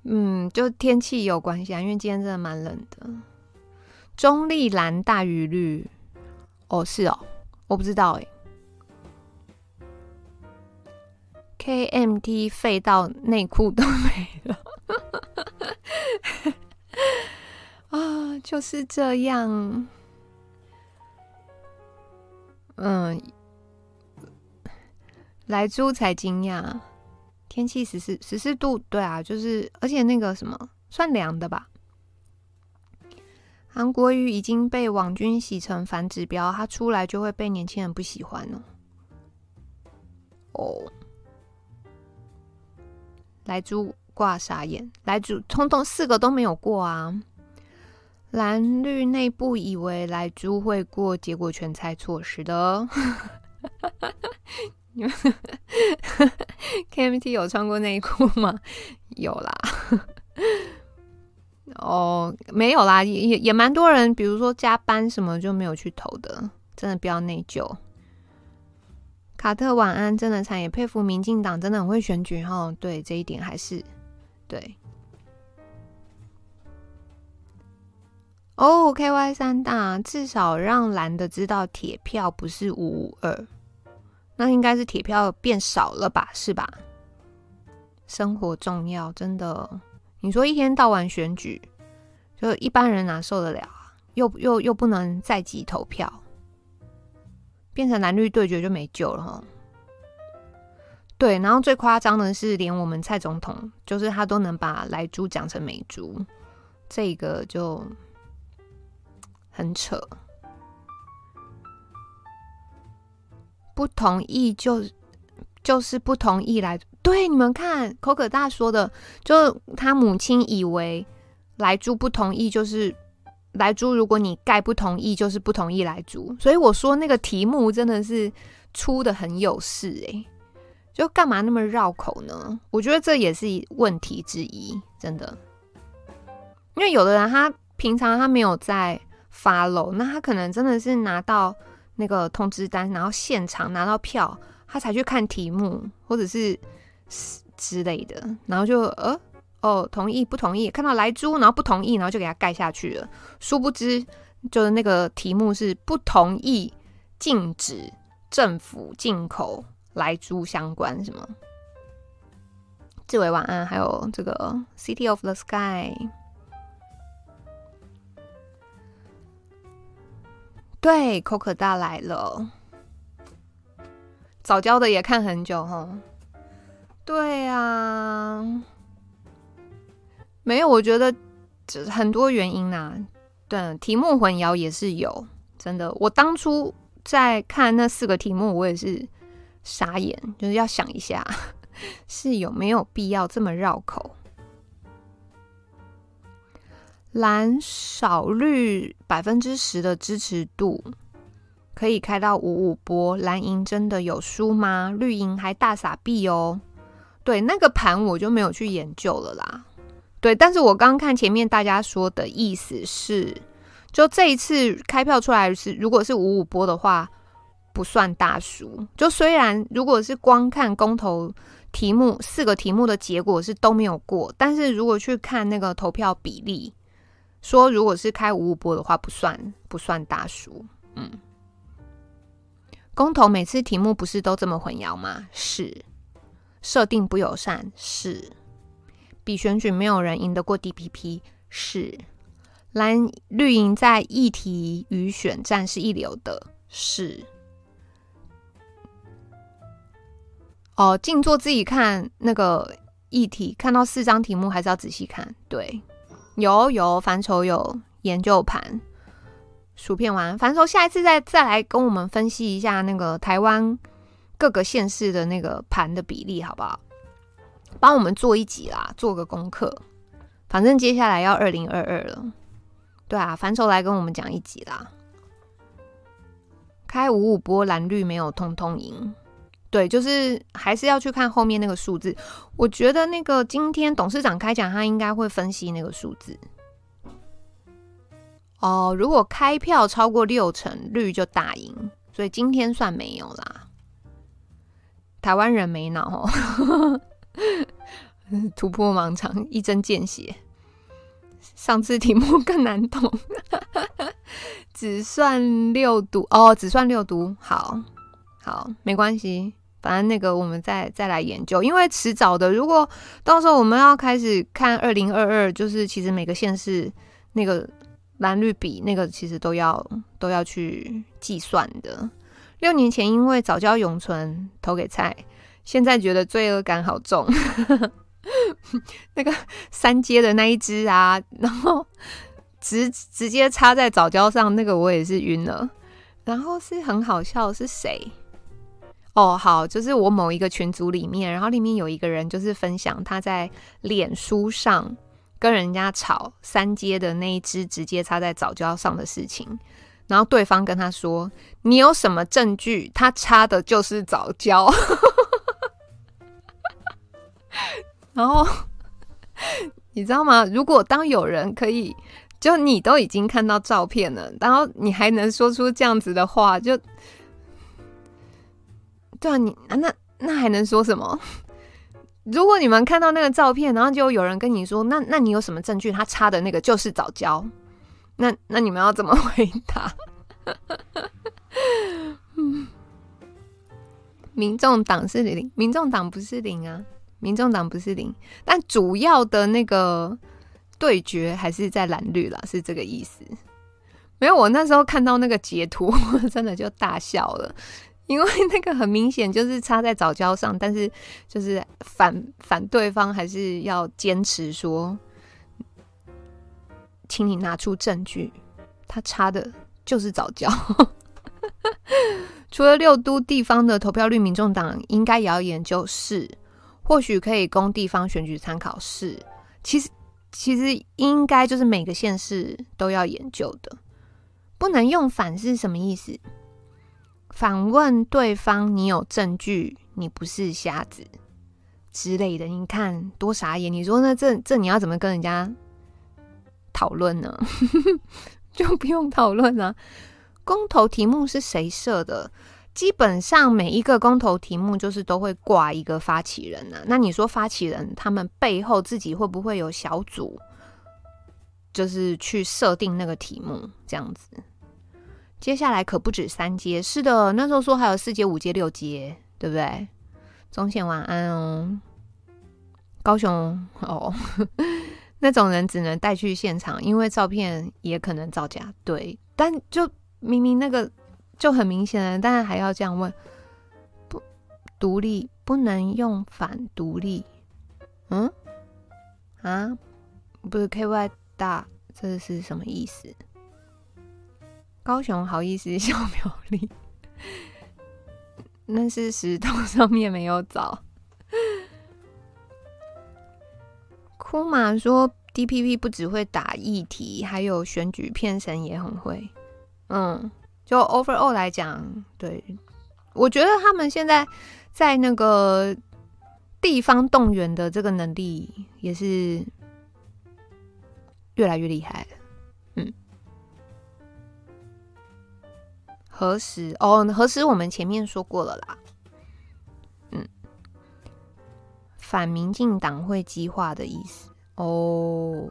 嗯，就天气有关系啊，因为今天真的蛮冷的。中立蓝大于绿，哦，是哦，我不知道哎。KMT 废到内裤都没了，啊，就是这样。嗯，莱猪才惊讶，天气十四十四度，对啊，就是而且那个什么算凉的吧。韩国瑜已经被网军洗成反指标，他出来就会被年轻人不喜欢了。哦。莱猪挂傻眼，莱猪通通四个都没有过啊！蓝绿内部以为来猪会过，结果全猜错，是的。你们 KMT 有穿过内裤吗？有啦。哦，没有啦，也也也蛮多人，比如说加班什么就没有去投的，真的不要内疚。卡特晚安，真的惨，也佩服民进党，真的很会选举哈。对这一点还是对。哦，KY 三大至少让蓝的知道铁票不是五五二，那应该是铁票变少了吧？是吧？生活重要，真的。你说一天到晚选举，就一般人哪受得了啊？又又又不能在籍投票。变成蓝绿对决就没救了哈。对，然后最夸张的是，连我们蔡总统，就是他都能把莱猪讲成美猪，这个就很扯。不同意就就是不同意来，对，你们看口可大说的，就他母亲以为来猪不同意就是。来猪，如果你盖不同意，就是不同意来猪。所以我说那个题目真的是出的很有事诶、就干嘛那么绕口呢？我觉得这也是问题之一，真的。因为有的人他平常他没有在 follow，那他可能真的是拿到那个通知单，然后现场拿到票，他才去看题目或者是之类的，然后就呃。哦，同意不同意？看到莱猪，然后不同意，然后就给他盖下去了。殊不知，就是那个题目是不同意禁止政府进口莱猪相关什么？志伟晚安，还有这个 City of the Sky，对，口可大来了，早教的也看很久哈。对啊。没有，我觉得这很多原因呐、对，题目混淆也是有，真的。我当初在看那四个题目，我也是傻眼，就是要想一下，是有没有必要这么绕口。蓝少绿百分之十的支持度可以开到五五波，蓝银真的有输吗？绿营还大傻币哦。对，那个盘我就没有去研究了啦。对，但是我刚刚看前面大家说的意思是，就这一次开票出来是，如果是五五波的话，不算大输。就虽然如果是光看公投题目四个题目的结果是都没有过，但是如果去看那个投票比例，说如果是开五五波的话，不算不算大输。嗯，公投每次题目不是都这么混淆吗？是，设定不友善是。比选举没有人赢得过 DPP，是蓝绿营在议题与选战是一流的，是哦，静坐自己看那个议题，看到四张题目还是要仔细看。对，有有反丑有研究盘，薯片完反丑，下一次再再来跟我们分析一下那个台湾各个县市的那个盘的比例，好不好？帮我们做一集啦，做个功课。反正接下来要二零二二了，对啊，反手来跟我们讲一集啦。开五五波蓝绿没有通通赢，对，就是还是要去看后面那个数字。我觉得那个今天董事长开讲，他应该会分析那个数字。哦，如果开票超过六成，率就大赢，所以今天算没有啦。台湾人没脑哦，突破盲肠，一针见血。上次题目更难懂，只算六读哦，只算六读，好好没关系，反正那个我们再再来研究，因为迟早的，如果到时候我们要开始看二零二二，就是其实每个县市那个蓝绿比那个其实都要都要去计算的。六年前因为早教永存投给蔡，现在觉得罪恶感好重。那个三阶的那一只啊，然后直直接插在早教上，那个我也是晕了。然后是很好笑，是谁？哦，好，就是我某一个群组里面，然后里面有一个人就是分享他在脸书上跟人家吵三接的那一支直接插在早教上的事情，然后对方跟他说：“你有什么证据？他插的就是早教。”然后你知道吗？如果当有人可以，就你都已经看到照片了，然后你还能说出这样子的话，就对啊，你那那还能说什么？如果你们看到那个照片，然后就有人跟你说，那那你有什么证据？他插的那个就是早教，那那你们要怎么回答？民众党是零，民众党不是零啊。民众党不是零，但主要的那个对决还是在蓝绿啦，是这个意思。没有，我那时候看到那个截图，我真的就大笑了，因为那个很明显就是插在早教上，但是就是反反对方还是要坚持说，请你拿出证据，他插的就是早教。除了六都地方的投票率，民众党应该也要研究是。或许可以供地方选举参考，是其实其实应该就是每个县市都要研究的，不能用反是什么意思？反问对方，你有证据，你不是瞎子之类的，你看多傻眼！你说那这这你要怎么跟人家讨论呢？就不用讨论了。公投题目是谁设的？基本上每一个公投题目就是都会挂一个发起人呢、那你说发起人他们背后自己会不会有小组，就是去设定那个题目这样子？接下来可不止三阶，是的，那时候说还有四阶、五阶、六阶，对不对？中线晚安哦，高雄哦，那种人只能带去现场，因为照片也可能造假。对，但就明明那个。就很明显了，但是还要这样问，不独立不能用反独立，嗯啊，不是 KY 大，这是什么意思？高雄好意思 笑苗栗，那是石头上面没有枣。库马说 DPP 不只会打议题，还有选举骗神也很会，嗯。就 overall 来讲，对，我觉得他们现在在那个地方动员的这个能力也是越来越厉害。嗯，核实哦，核实我们前面说过了啦。嗯，反民进党会激化的意思哦。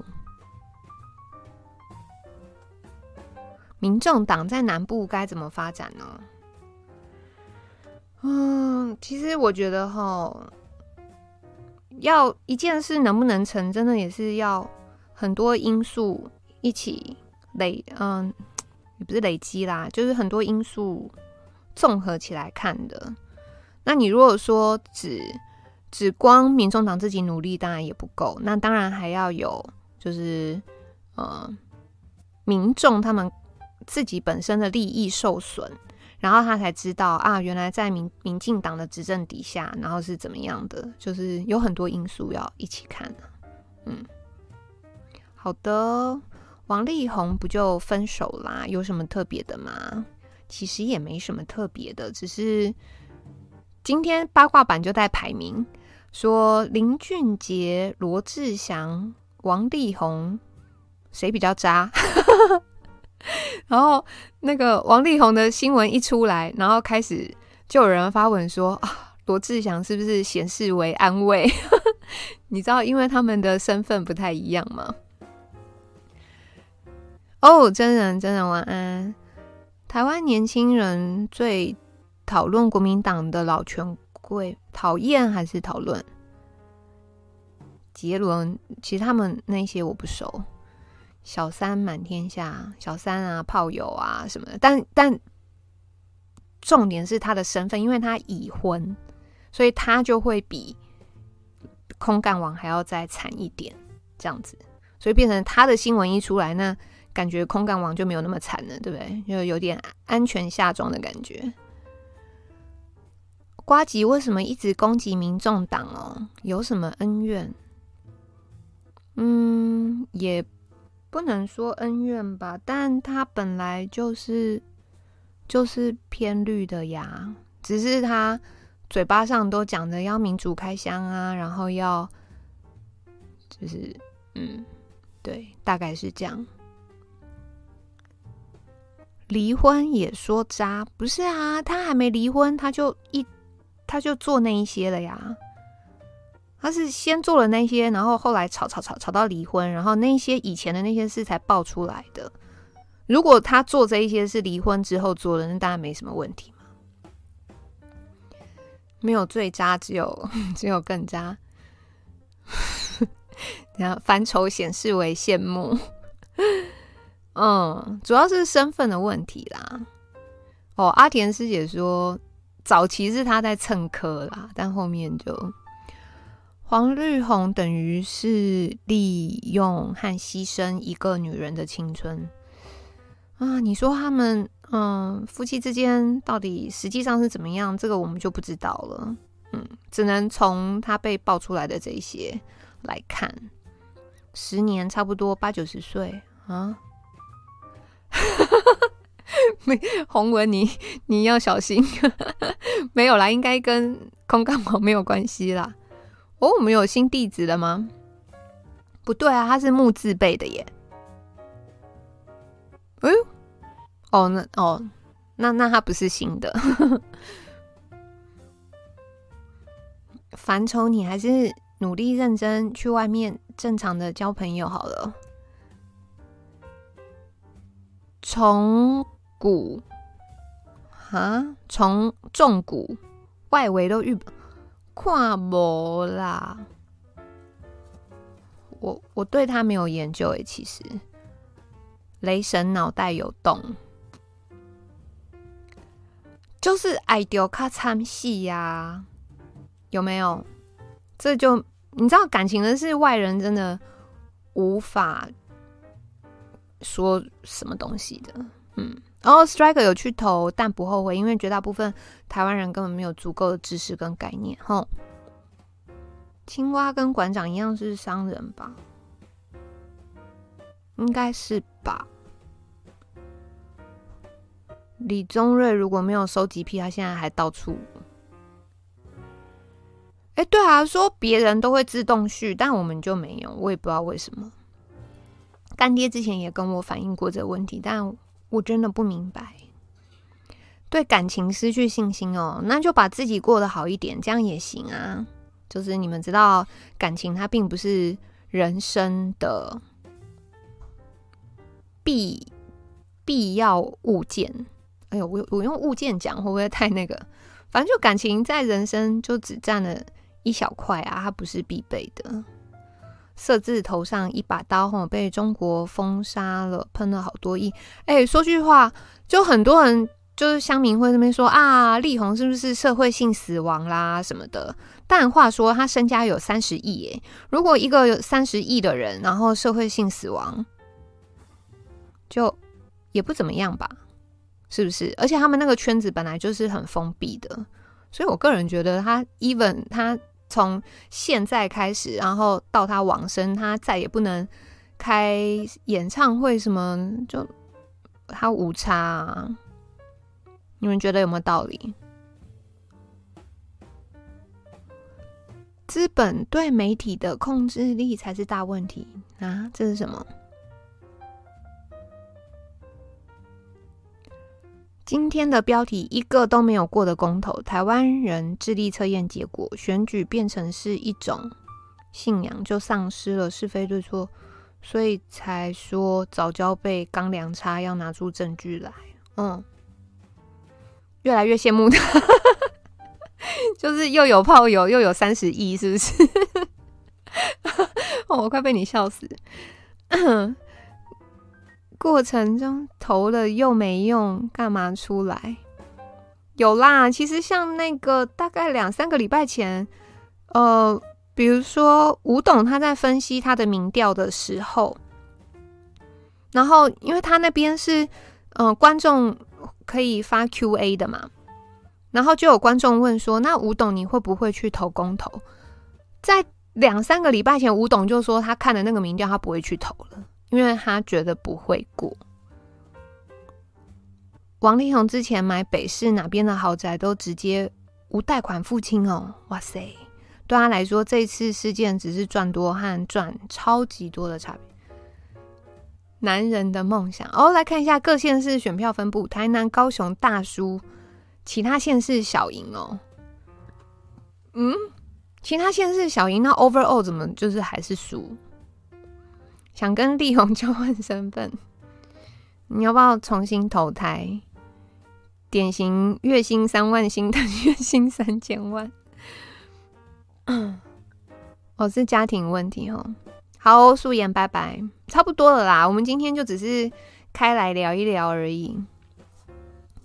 民众党在南部该怎么发展呢？嗯，其实我觉得哈，要一件事能不能成，真的也是要很多因素一起累，嗯，也不是累积啦，就是很多因素综合起来看的。那你如果说只只光民众党自己努力，当然也不够，那当然还要有，就是呃，民众他们。自己本身的利益受损，然后他才知道啊，原来在民民进党的执政底下，然后是怎么样的，就是有很多因素要一起看。嗯，好的，王力宏不就分手啦？有什么特别的吗？其实也没什么特别的，只是今天八卦版就在排名，说林俊杰、罗志祥、王力宏谁比较渣？然后那个王力宏的新闻一出来，然后开始就有人发文说啊，罗志祥是不是显示为安慰？你知道，因为他们的身份不太一样吗？哦，真人真人晚安。台湾年轻人最讨论国民党的老权贵，讨厌还是讨论？杰伦，其实他们那些我不熟。小三满天下，小三啊，炮友啊什么的，但但重点是他的身份，因为他已婚，所以他就会比空干王还要再惨一点，这样子，所以变成他的新闻一出来，那感觉空干王就没有那么惨了，对不对？就有点安全下装的感觉。瓜吉为什么一直攻击民众党哦？有什么恩怨？嗯，也。不能说恩怨吧，但他本来就是就是偏绿的呀，只是他嘴巴上都讲着要民主开箱啊，然后要就是嗯，对，大概是这样。离婚也说渣，不是啊，他还没离婚，他就一他就做那一些了呀。他是先做了那些，然后后来吵吵吵吵到离婚，然后那些以前的那些事才爆出来的。如果他做这一些是离婚之后做的，那当然没什么问题嘛。没有最渣，只有 只有更渣。然后反丑显示为羡慕。嗯，主要是身份的问题啦。哦，阿田师姐说，早期是他在蹭科啦，但后面就。黄绿红等于是利用和牺牲一个女人的青春啊！你说他们嗯夫妻之间到底实际上是怎么样？这个我们就不知道了。嗯，只能从他被爆出来的这些来看。十年差不多八九十岁啊！没洪文，你你要小心。没有啦，应该跟空干王没有关系啦。哦，我们有新地址了吗？不对啊，他是木字辈的耶。哎，哦，那哦，那那他不是新的。烦愁，你还是努力认真去外面正常的交朋友好了。从骨啊，从重骨外围都遇。跨模啦，我我对他没有研究诶，其实雷神脑袋有洞，就是爱丢卡参戏呀，有没有？这就你知道，感情的是外人真的无法说什么东西的，嗯。然后 Striker 有去投，但不后悔，因为绝大部分台湾人根本没有足够的知识跟概念。吼，青蛙跟馆长一样是商人吧？应该是吧。李宗瑞如果没有收集癖，他现在还到处……哎，对啊，说别人都会自动续，但我们就没有，我也不知道为什么。干爹之前也跟我反映过这个问题，但。我真的不明白，对感情失去信心哦，那就把自己过得好一点，这样也行啊。就是你们知道，感情它并不是人生的必必要物件。哎呦，我我用物件讲会不会太那个？反正就感情在人生就只占了一小块啊，它不是必备的。色字头上一把刀，吼，被中国封杀了，喷了好多亿。哎、欸，说句话，就很多人就是乡民会那边说啊，力宏是不是社会性死亡啦什么的？但话说他身家有三十亿，哎，如果一个有三十亿的人，然后社会性死亡，就也不怎么样吧？是不是？而且他们那个圈子本来就是很封闭的，所以我个人觉得他 even 他。从现在开始，然后到他往生，他再也不能开演唱会什么，就他无差啊。你们觉得有没有道理？资本对媒体的控制力才是大问题啊！这是什么？今天的标题一个都没有过的公投，台湾人智力测验结果，选举变成是一种信仰，就丧失了是非对错，所以才说藻礁被钢梁差，要拿出证据来。嗯，越来越羡慕他，就是又有炮友，又有三十亿，是不是？我快被你笑死。过程中投了又没用，干嘛出来？有啦，其实像那个大概两三个礼拜前，呃，比如说吴董他在分析他的民调的时候，然后因为他那边是呃观众可以发 Q&A 的嘛，然后就有观众问说：“那吴董你会不会去投公投？”在两三个礼拜前，吴董就说他看了那个民调，他不会去投了。因为他觉得不会过。王力宏之前买北市哪边的豪宅都直接无贷款付清哦，哇塞！对他来说，这次事件只是赚多和赚超级多的差别。男人的梦想哦，来看一下各县市选票分布：台南、高雄大输，其他县市小赢哦。嗯，其他县市小赢，那 overall 怎么就是还是输？想跟力宏交换身份，你要不要重新投胎？典型月薪三万，心疼月薪三千万。嗯，哦，是家庭问题哦。好，素颜拜拜，差不多了啦。我们今天就只是开来聊一聊而已。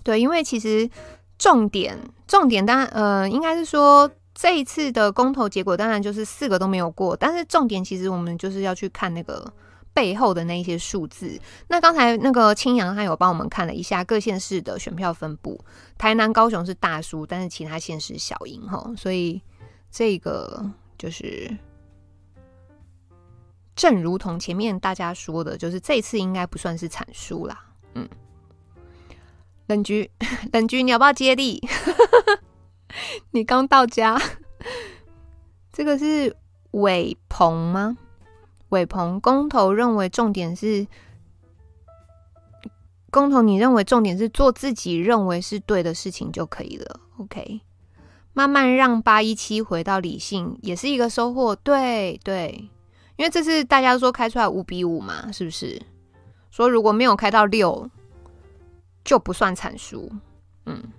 对，因为其实重点，重点当然，呃，应该是说。这一次的公投结果当然就是四个都没有过，但是重点其实我们就是要去看那个背后的那一些数字。那刚才那个青阳他有帮我们看了一下各县市的选票分布，台南、高雄是大输，但是其他县市小赢哈，所以这个就是正如同前面大家说的，就是这次应该不算是惨输啦。嗯，冷局，冷局，你要不要接力？你刚到家，这个是伟鹏吗？伟鹏工头认为重点是工头，你认为重点是做自己认为是对的事情就可以了。OK，慢慢让八一七回到理性也是一个收获。对对，因为这次大家都说开出来五比五嘛，是不是？说如果没有开到六，就不算惨输。嗯。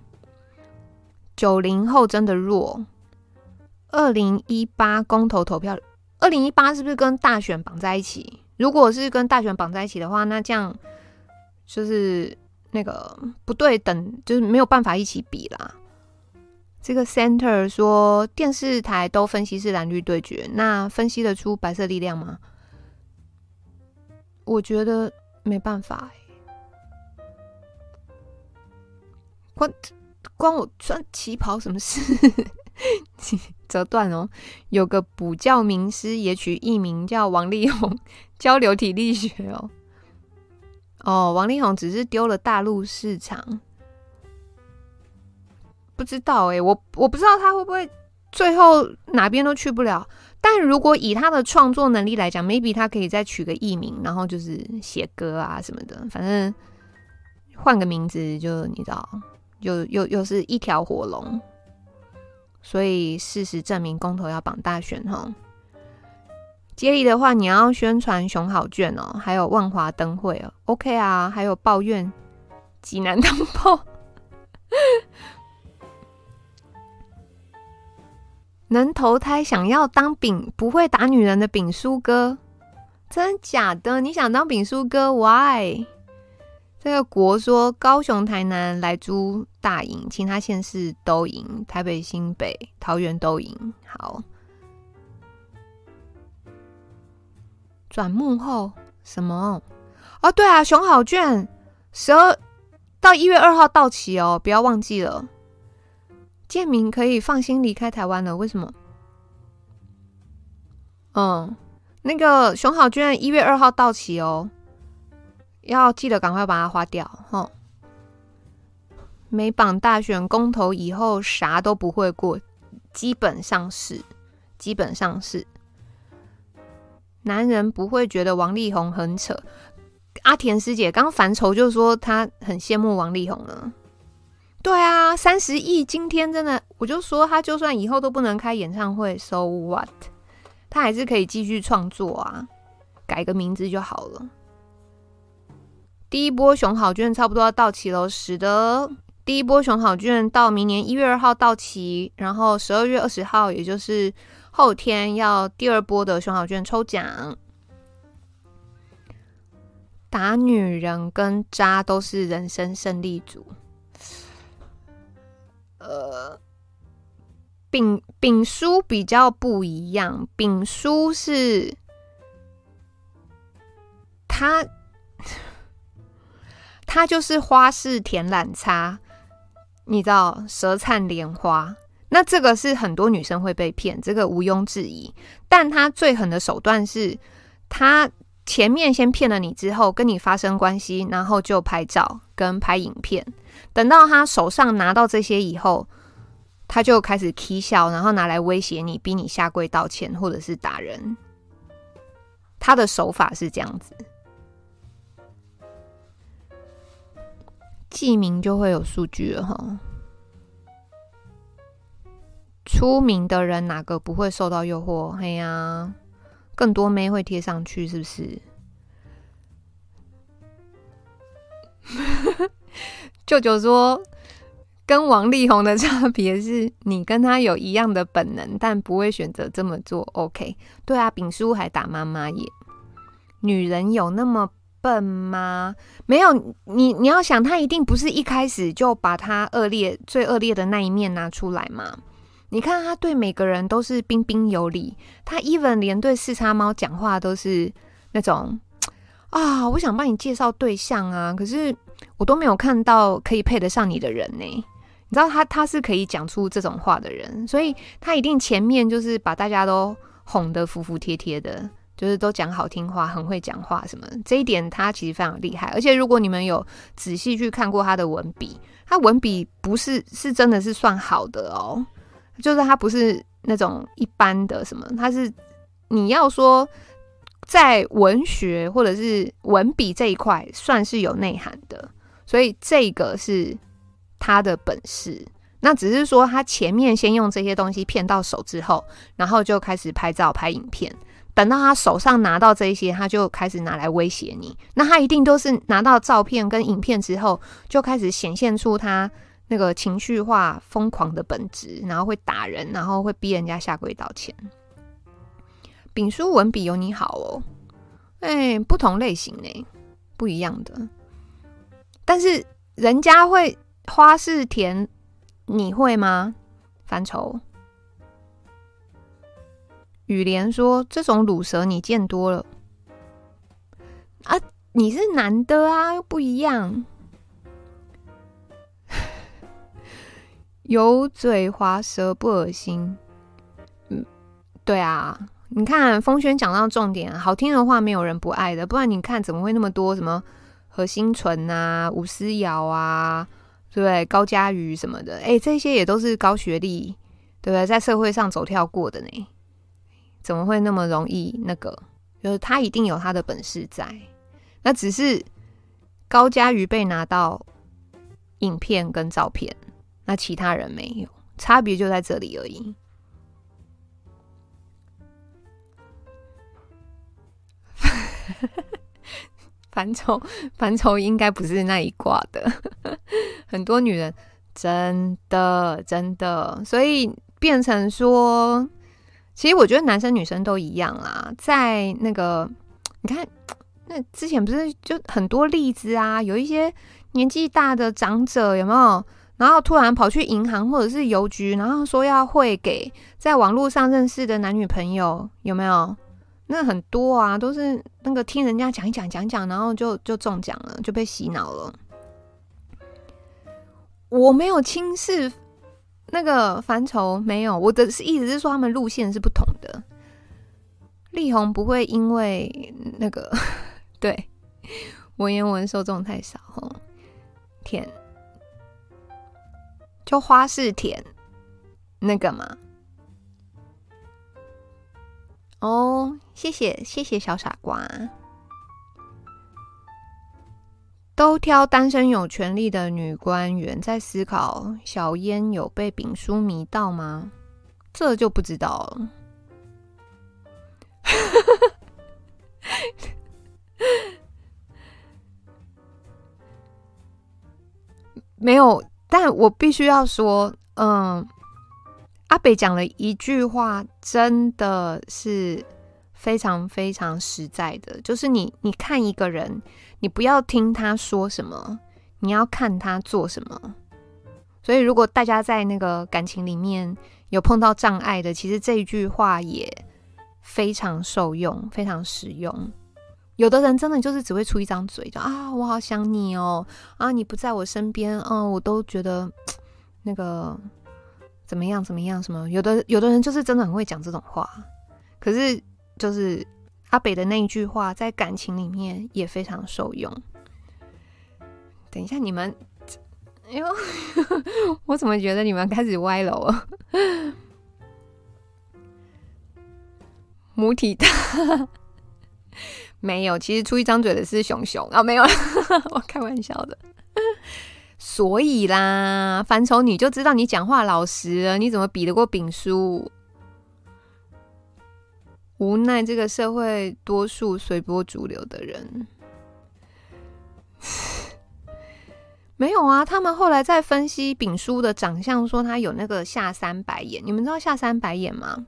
九零后真的弱。二零一八公投投票，二零一八是不是跟大选绑在一起？如果是跟大选绑在一起的话，那这样就是那个不对等，就是没有办法一起比啦。这个 Center 说电视台都分析是蓝绿对决，那分析得出白色力量吗？我觉得没办法欸。What？关我穿旗袍什么事？折断哦。有个补教名师也取艺名叫王力宏，交流体力学哦。哦，王力宏只是丢了大陆市场，不知道哎、我我不知道他会不会最后哪边都去不了。但如果以他的创作能力来讲，maybe 他可以再取个艺名，然后就是写歌啊什么的，反正换个名字就你知道。又又又是一条火龙，所以事实证明公投要绑大选哈。接力的话，你要宣传熊好卷哦，还有万华灯会哦，OK 啊，还有抱怨济南灯泡，能投胎想要当丙不会打女人的丙叔哥，真假的？你想当丙叔哥？Why？这个国说高雄、台南莱猪大赢，其他县市都赢，台北、新北、桃园都赢。好，转幕后什么？哦，对啊，熊好券十二到一月二号到期哦，不要忘记了。建民可以放心离开台湾了，为什么？嗯，那个熊好券一月二号到期哦。要记得赶快把它花掉，吼！没绑大选公投以后啥都不会过，基本上是，基本上是。男人不会觉得王力宏很扯。阿田师姐刚刚烦愁就说她很羡慕王力宏了，对啊，三十亿，今天真的，我就说他就算以后都不能开演唱会，so what？他还是可以继续创作啊，改个名字就好了。第一波熊好券差不多要到期了，使得第一波熊好券到明年一月二号到期，然后十二月二十号，也就是后天要第二波的熊好券抽奖。打女人跟渣都是人生胜利组。呃，丙丙叔比较不一样，丙叔是他，他就是花式甜懒叉，你知道，舌灿莲花。那这个是很多女生会被骗，这个毋庸置疑。但他最狠的手段是，他前面先骗了你之后，跟你发生关系，然后就拍照跟拍影片。等到他手上拿到这些以后，他就开始起笑，然后拿来威胁你，逼你下跪道歉，或者是打人。他的手法是这样子，记名就会有数据了哈。出名的人哪个不会受到诱惑？嘿呀、更多妹会贴上去，是不是？舅舅说，跟王力宏的差别是你跟他有一样的本能，但不会选择这么做。OK，对啊，丙叔还打妈妈耶。女人有那么笨吗？没有，你你要想，他一定不是一开始就把他恶劣、最恶劣的那一面拿出来嘛。你看他对每个人都是彬彬有礼，他 even 连对四叉猫讲话都是那种啊，我想帮你介绍对象啊，可是。我都没有看到可以配得上你的人呢，你知道他他是可以讲出这种话的人，所以他一定前面就是把大家都哄得服服帖帖的，就是都讲好听话，很会讲话什么。这一点他其实非常厉害，而且如果你们有仔细去看过他的文笔，他文笔不是是真的是算好的哦，就是他不是那种一般的什么，他是你要说。在文学或者是文笔这一块，算是有内涵的，所以这个是他的本事。那只是说，他前面先用这些东西骗到手之后，然后就开始拍照、拍影片。等到他手上拿到这些，他就开始拿来威胁你。那他一定都是拿到照片跟影片之后，就开始显现出他那个情绪化、疯狂的本质，然后会打人，然后会逼人家下跪道歉。丙书文笔有你好哦，哎，不同类型呢，不一样的。但是人家会花式甜，你会吗？烦愁。雨莲说：“这种乳蛇你见多了啊，你是男的啊，又不一样。油嘴滑舌不恶心？嗯，对啊。”你看，风轩讲到重点，好听的话没有人不爱的，不然你看怎么会那么多什么何心纯啊、吴思瑶啊，对不对？高嘉瑜什么的，哎，这些也都是高学历，对不对？在社会上走跳过的呢，怎么会那么容易那个？就是他一定有他的本事在，那只是高嘉瑜被拿到影片跟照片，那其他人没有，差别就在这里而已。烦愁，烦愁应该不是那一挂的。很多女人真的真的，所以变成说，其实我觉得男生女生都一样啦。在那个，你看，那之前不是就很多例子啊？有一些年纪大的长者有没有？然后突然跑去银行或者是邮局，然后说要汇给在网络上认识的男女朋友，有没有？那很多啊，都是那个听人家讲一讲讲讲，然后就就中奖了，就被洗脑了。我没有轻视那个范畴，没有，我的意思是说他们路线是不同的。力宏不会因为那个 对文言文受众太少哦，舔就花式舔那个嘛。哦，谢谢谢谢小傻瓜。都挑单身有权利的女官员，在思考小烟有被丙叔迷到吗？这就不知道了。没有，但我必须要说，嗯，阿北讲了一句话，真的是非常非常实在的，就是你你看一个人，你不要听他说什么，你要看他做什么。所以，如果大家在那个感情里面有碰到障碍的，其实这一句话也非常受用，非常实用。有的人真的就是只会出一张嘴，就啊，我好想你哦，啊，你不在我身边，嗯，我都觉得那个怎么样怎么样什么。有的有的人就是真的很会讲这种话，可是就是阿北的那一句话，在感情里面也非常受用。等一下，你们。哎呦，我怎么觉得你们开始歪楼了？母体大没有，其实出一张嘴的是熊熊啊，没有，我开玩笑的。所以啦，凡愁你就知道你讲话老实了，你怎么比得过丙叔？无奈这个社会多数随波逐流的人。没有啊，他们后来在分析丙叔的长相，说他有那个下三白眼。你们知道下三白眼吗？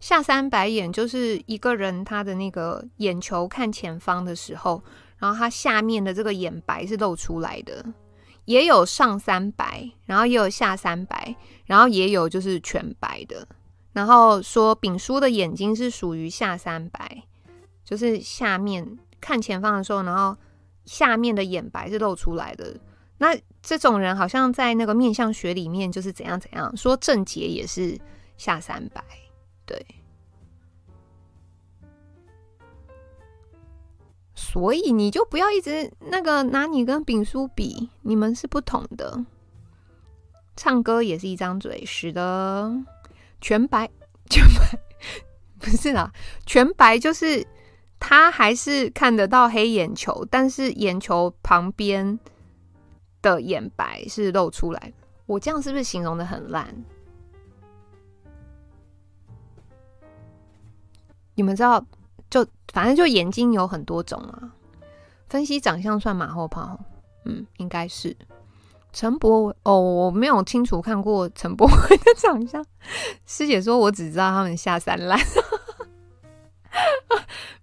下三白眼就是一个人他的那个眼球看前方的时候，然后他下面的这个眼白是露出来的。也有上三白，然后也有下三白，然后也有就是全白的。然后说丙叔的眼睛是属于下三白，就是下面看前方的时候，然后下面的眼白是露出来的。那这种人好像在那个面相学里面就是怎样怎样说，正杰也是下三白，对，所以你就不要一直那个拿你跟丙叔比，你们是不同的。唱歌也是一张嘴，是的，全白全白不是啦，全白就是他还是看得到黑眼球，但是眼球旁边。的眼白是露出来，我这样是不是形容的很烂？你们知道，就反正就眼睛有很多种啊。分析长相算马后炮，嗯，应该是陈柏惟哦，我没有清楚看过陈柏惟的长相。师姐说我只知道他们下三滥，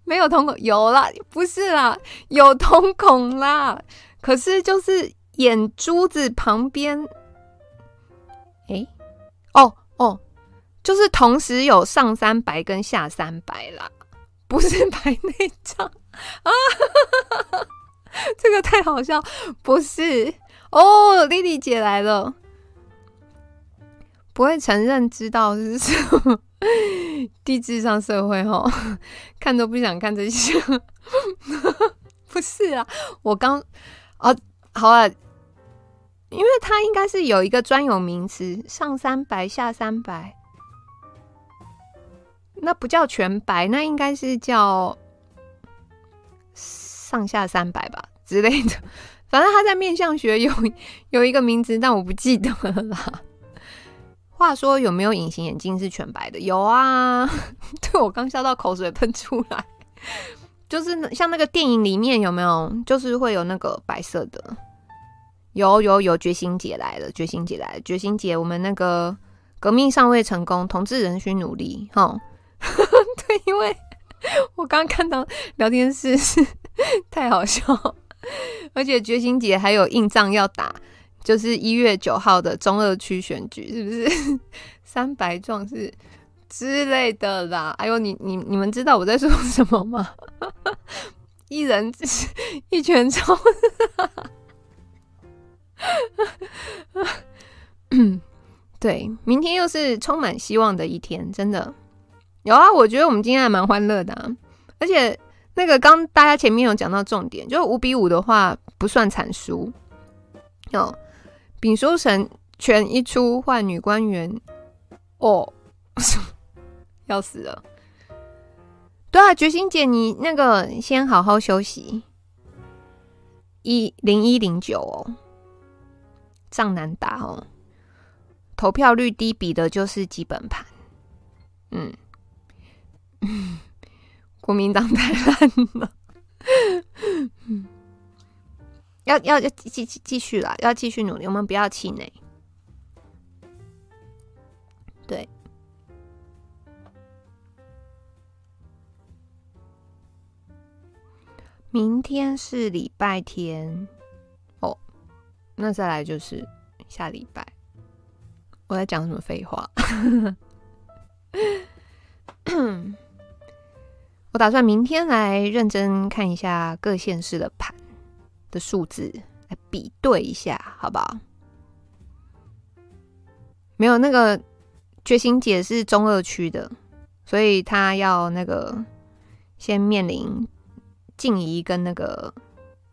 没有瞳孔，有啦，不是啦，有瞳孔啦，可是就是。眼珠子旁边，哎，哦哦，就是同时有上三白跟下三白啦，不是白内障啊！这个太好笑，不是哦，莉莉姐来了，不会承认知道是什么低智商社会哦，看都不想看这些，不是啊，我刚哦，好啊。因为它应该是有一个专有名词，上三白下三白，那不叫全白，那应该是叫上下三白吧之类的。反正他在面相学有 有一个名字，但我不记得了啦。话说有没有隐形眼镜是全白的？有啊，对，我刚笑到口水喷出来，就是像那个电影里面有没有，就是会有那个白色的。有有有，觉醒姐来了，觉醒姐来了，觉醒姐，我们那个革命尚未成功，同志仍需努力，哈，对，因为我刚刚看到聊天室是太好笑，而且觉醒姐还有硬仗要打，就是一月九号的中二区选举，是不是 三白壮士之类的啦？哎呦，你你你们知道我在说什么吗？一人一拳超。对，明天又是充满希望的一天，真的有啊！我觉得我们今天还蛮欢乐的，而且那个刚大家前面有讲到重点，就是五比五的话不算惨输哦。丙叔神拳一出换女官员，哦，要死了！对啊，觉心姐，你那个先好好休息。一零一零九哦，仗难打哦。投票率低比的就是基本盘，嗯，国民党太烂了，要要要继继继续啦，要继续努力，我们不要气馁。对，明天是礼拜天哦，那再来就是下礼拜。我在讲什么废话？打算明天来认真看一下各县市的盘的数字，来比对一下，好不好？没有那个觉醒姐是中二区的，所以他要那个先面临静怡跟那个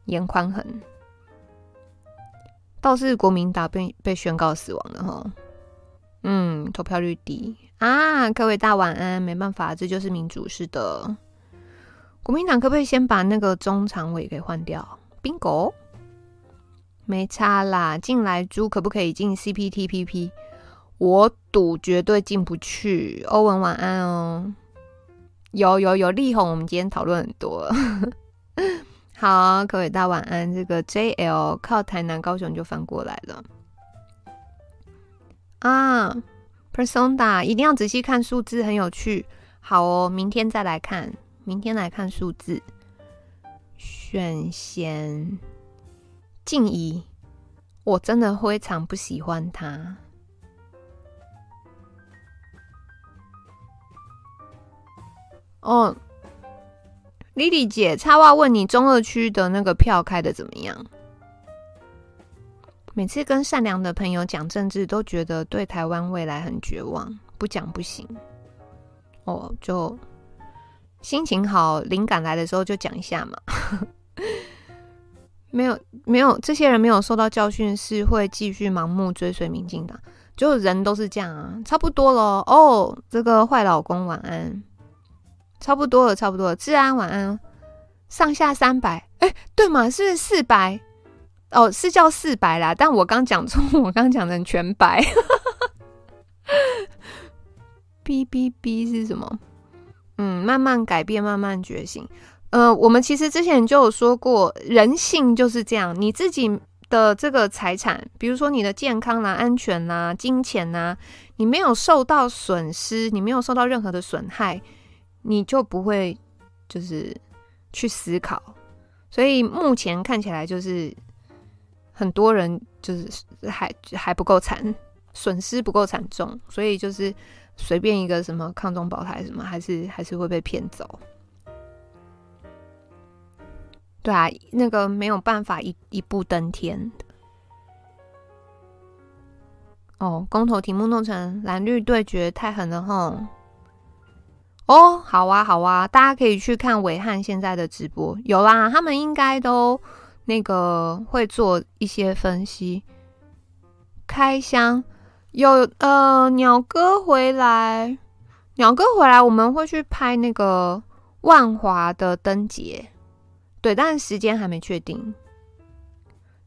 严宽恒，倒是国民党被被宣告死亡了哈。嗯，投票率低啊！各位大晚安，没办法，这就是民主式的。国民党可不可以先把那个中常委给换掉？Bingo，没差啦。进来猪可不可以进 CPTPP？我赌绝对进不去。欧文晚安哦。有有有，力宏，我们今天讨论很多。好，各位大晚安。这个 JL 靠台南高雄就翻过来了。啊，Persona 一定要仔细看数字，很有趣。好哦，明天再来看，明天来看数字。选贤静怡，我真的非常不喜欢他。哦，Lily 姐，插话问你，中二区的那个票开得怎么样？每次跟善良的朋友讲政治，都觉得对台湾未来很绝望，不讲不行。哦，就心情好、灵感来的时候就讲一下嘛。没有，没有，这些人没有受到教训，是会继续盲目追随民进党。就人都是这样啊，差不多了哦。这个坏老公晚安，差不多了，差不多了。治安晚安，上下三百，哎，对嘛，是四百。哦，是叫四百啦，但我刚讲错，我刚讲成全白。B B B 是什么？嗯，慢慢改变，慢慢觉醒。呃，我们其实之前就有说过，人性就是这样。你自己的这个财产，比如说你的健康啦、安全啦、金钱呐，你没有受到损失，你没有受到任何的损害，你就不会就是去思考。所以目前看起来就是。很多人就是还还不够惨，损失不够惨重，所以就是随便一个什么抗中保台什么，还是还是会被骗走。对啊，那个没有办法一一步登天。哦，公投题目弄成蓝绿对决，太狠了吼！哦，好啊好啊，大家可以去看暐瀚现在的直播，有啦，他们应该都。那个会做一些分析，开箱有呃鸟哥回来，鸟哥回来我们会去拍那个万华的灯节，对，但是时间还没确定。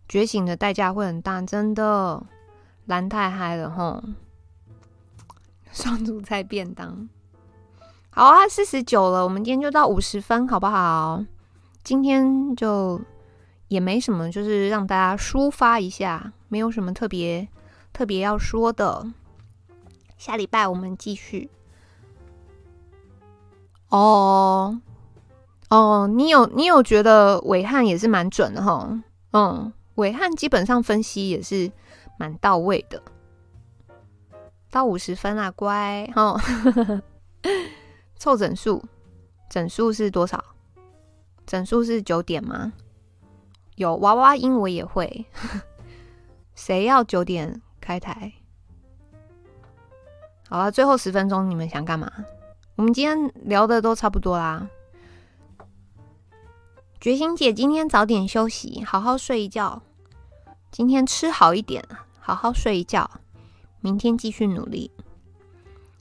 觉醒的代价会很大，真的，蓝太嗨了吼！双主菜便当，好啊，四十九了，我们今天就到五十分，好不好？今天就。也没什么，就是让大家抒发一下，没有什么特别特别要说的。下礼拜我们继续。哦哦，你有你有觉得暐瀚也是蛮准的哈？嗯，暐瀚基本上分析也是蛮到位的。到五十分啊，乖哦。凑整数，整数是多少？整数是九点吗？有娃娃音，我也会。谁要九点开台？好了，最后十分钟，你们想干嘛？我们今天聊的都差不多啦。决心姐，今天早点休息，好好睡一觉。今天吃好一点，好好睡一觉。明天继续努力。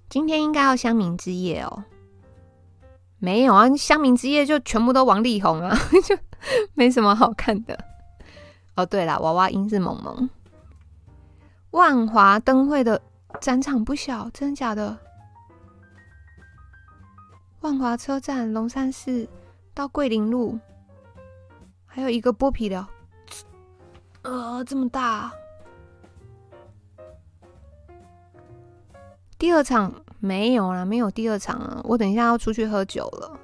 今天应该要乡民之夜哦。没有啊，乡民之夜就全部都王力宏啊，就没什么好看的。哦，对了，娃娃音是萌萌。万华灯会的展场不小，真的假的？万华车站、龙山寺到桂林路，还有一个剥皮寮，呃，这么大。第二场没有啦，没有第二场啊！我等一下要出去喝酒了。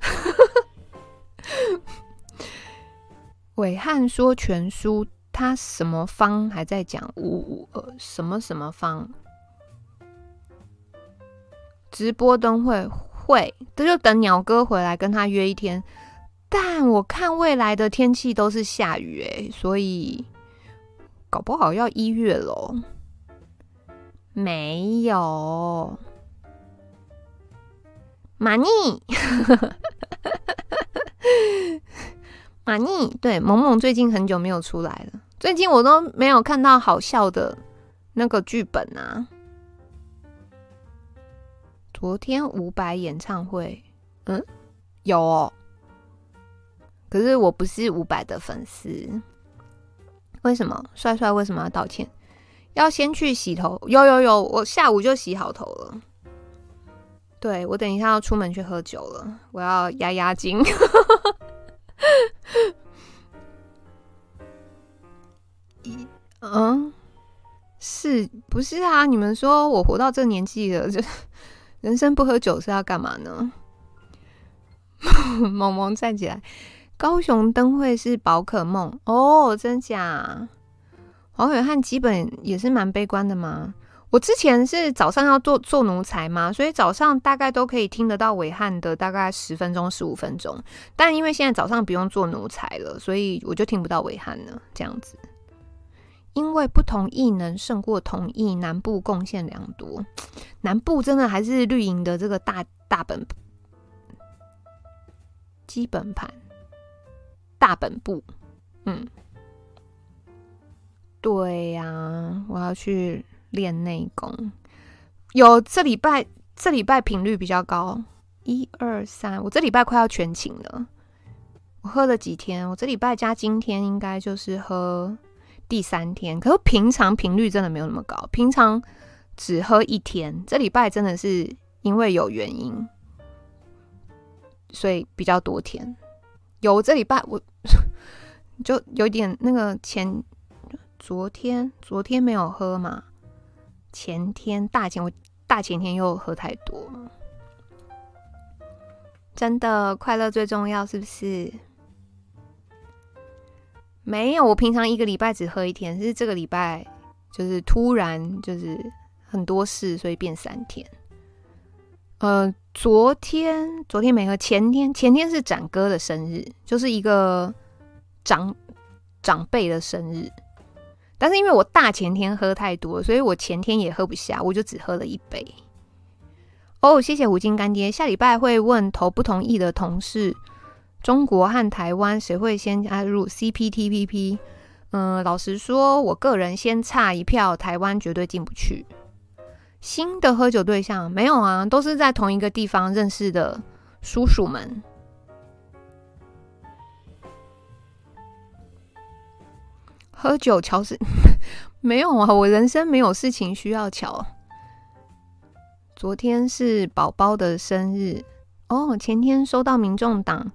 伟汉说全书，他什么方还在讲五五二什么什么方？直播灯会会，这就等鸟哥回来跟他约一天。但我看未来的天气都是下雨诶，所以搞不好要一月喽。没有，马尼，马尼，对，萌萌最近很久没有出来了，最近我都没有看到好笑的那个剧本啊。昨天伍佰演唱会，嗯，有哦，可是我不是伍佰的粉丝，为什么？帅帅为什么要道歉？要先去洗头，有有有，我下午就洗好头了。对，我等一下要出门去喝酒了，我要压压惊。嗯，是不是啊？你们说我活到这年纪了，就人生不喝酒是要干嘛呢？萌萌站起来，高雄灯会是宝可梦哦，真假？黄伟汉基本也是蛮悲观的嘛。我之前是早上要做做奴才嘛，所以早上大概都可以听得到伟汉的大概十分钟、十五分钟。但因为现在早上不用做奴才了，所以我就听不到伟汉了。这样子，因为不同意能胜过同意，南部贡献良多。南部真的还是绿营的这个大大本基本盘大本部，嗯。对呀、我要去练内功。有这礼拜，这礼拜频率比较高，一二三，我这礼拜快要全勤了。我喝了几天，我这礼拜加今天应该就是喝第三天。可是平常频率真的没有那么高，平常只喝一天。这礼拜真的是因为有原因，所以比较多天。有这礼拜我 就有点那个前。昨天昨天没有喝嘛？前天大前我大前天又喝太多，真的快乐最重要是不是？没有，我平常一个礼拜只喝一天，是这个礼拜就是突然就是很多事，所以变三天。呃，昨天昨天没喝，前天前天是展哥的生日，就是一个长长辈的生日。但是因为我大前天喝太多，所以我前天也喝不下，我就只喝了一杯。哦，谢谢五金干爹。下礼拜会问投不同意的同事，中国和台湾谁会先加入 CPTPP？嗯，老实说，我个人先差一票，台湾绝对进不去。新的喝酒对象没有啊，都是在同一个地方认识的叔叔们。喝酒乔是 没有啊，我人生没有事情需要乔。昨天是宝宝的生日哦，前天收到民众党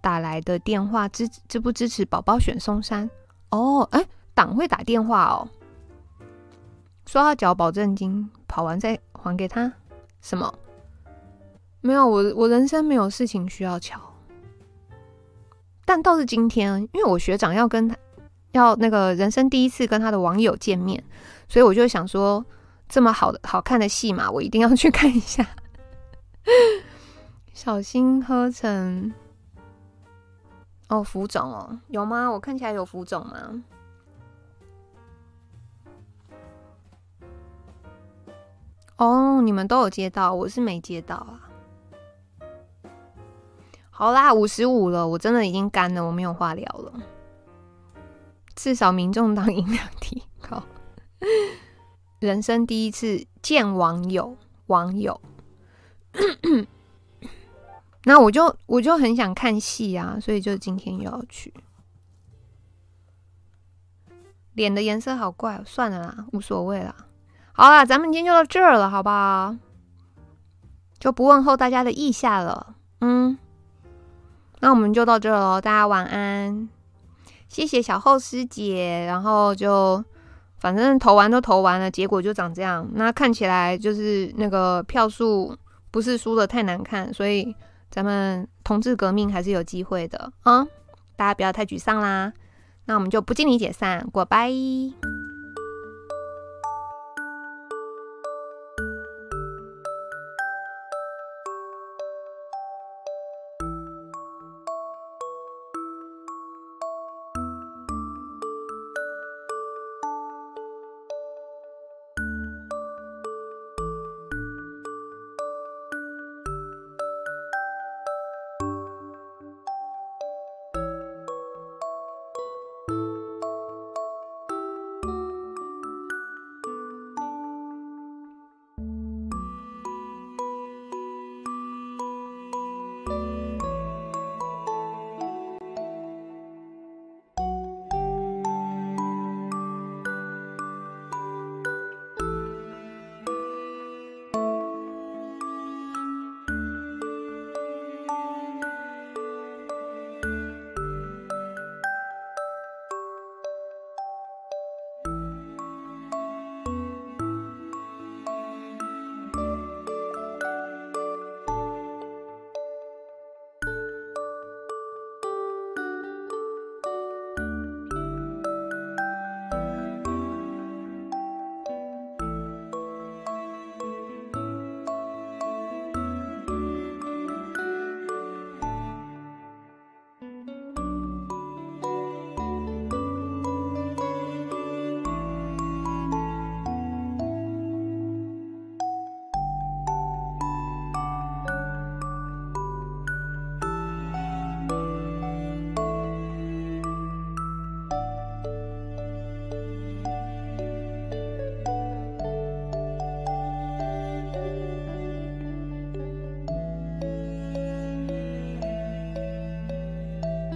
打来的电话，支支不支持宝宝选松山？哦，哎，党会打电话哦，说要缴保证金，跑完再还给他。什么？没有，我我人生没有事情需要瞧。但倒是今天，因为我学长要跟他。要那个人生第一次跟他的网友见面，所以我就想说，这么好的好看的戏嘛，我一定要去看一下。小心喝成哦，浮肿哦，有吗？我看起来有浮肿吗？哦，你们都有接到，我是没接到啊。好啦，五十五了，我真的已经干了，我没有话聊了。至少民众党音量提高，人生第一次见网友，网友，那我就我就很想看戏啊，所以就今天又要去。脸的颜色好怪，算了啦，无所谓啦。好啦，咱们今天就到这儿了，好不好？就不问候大家的意下了。嗯，那我们就到这儿了，大家晚安。谢谢小后师姐，然后就反正投完都投完了，结果就长这样。那看起来就是那个票数不是输得太难看，所以咱们同志革命还是有机会的啊！大家不要太沮丧啦。那我们就不敬礼解散，，goodbye。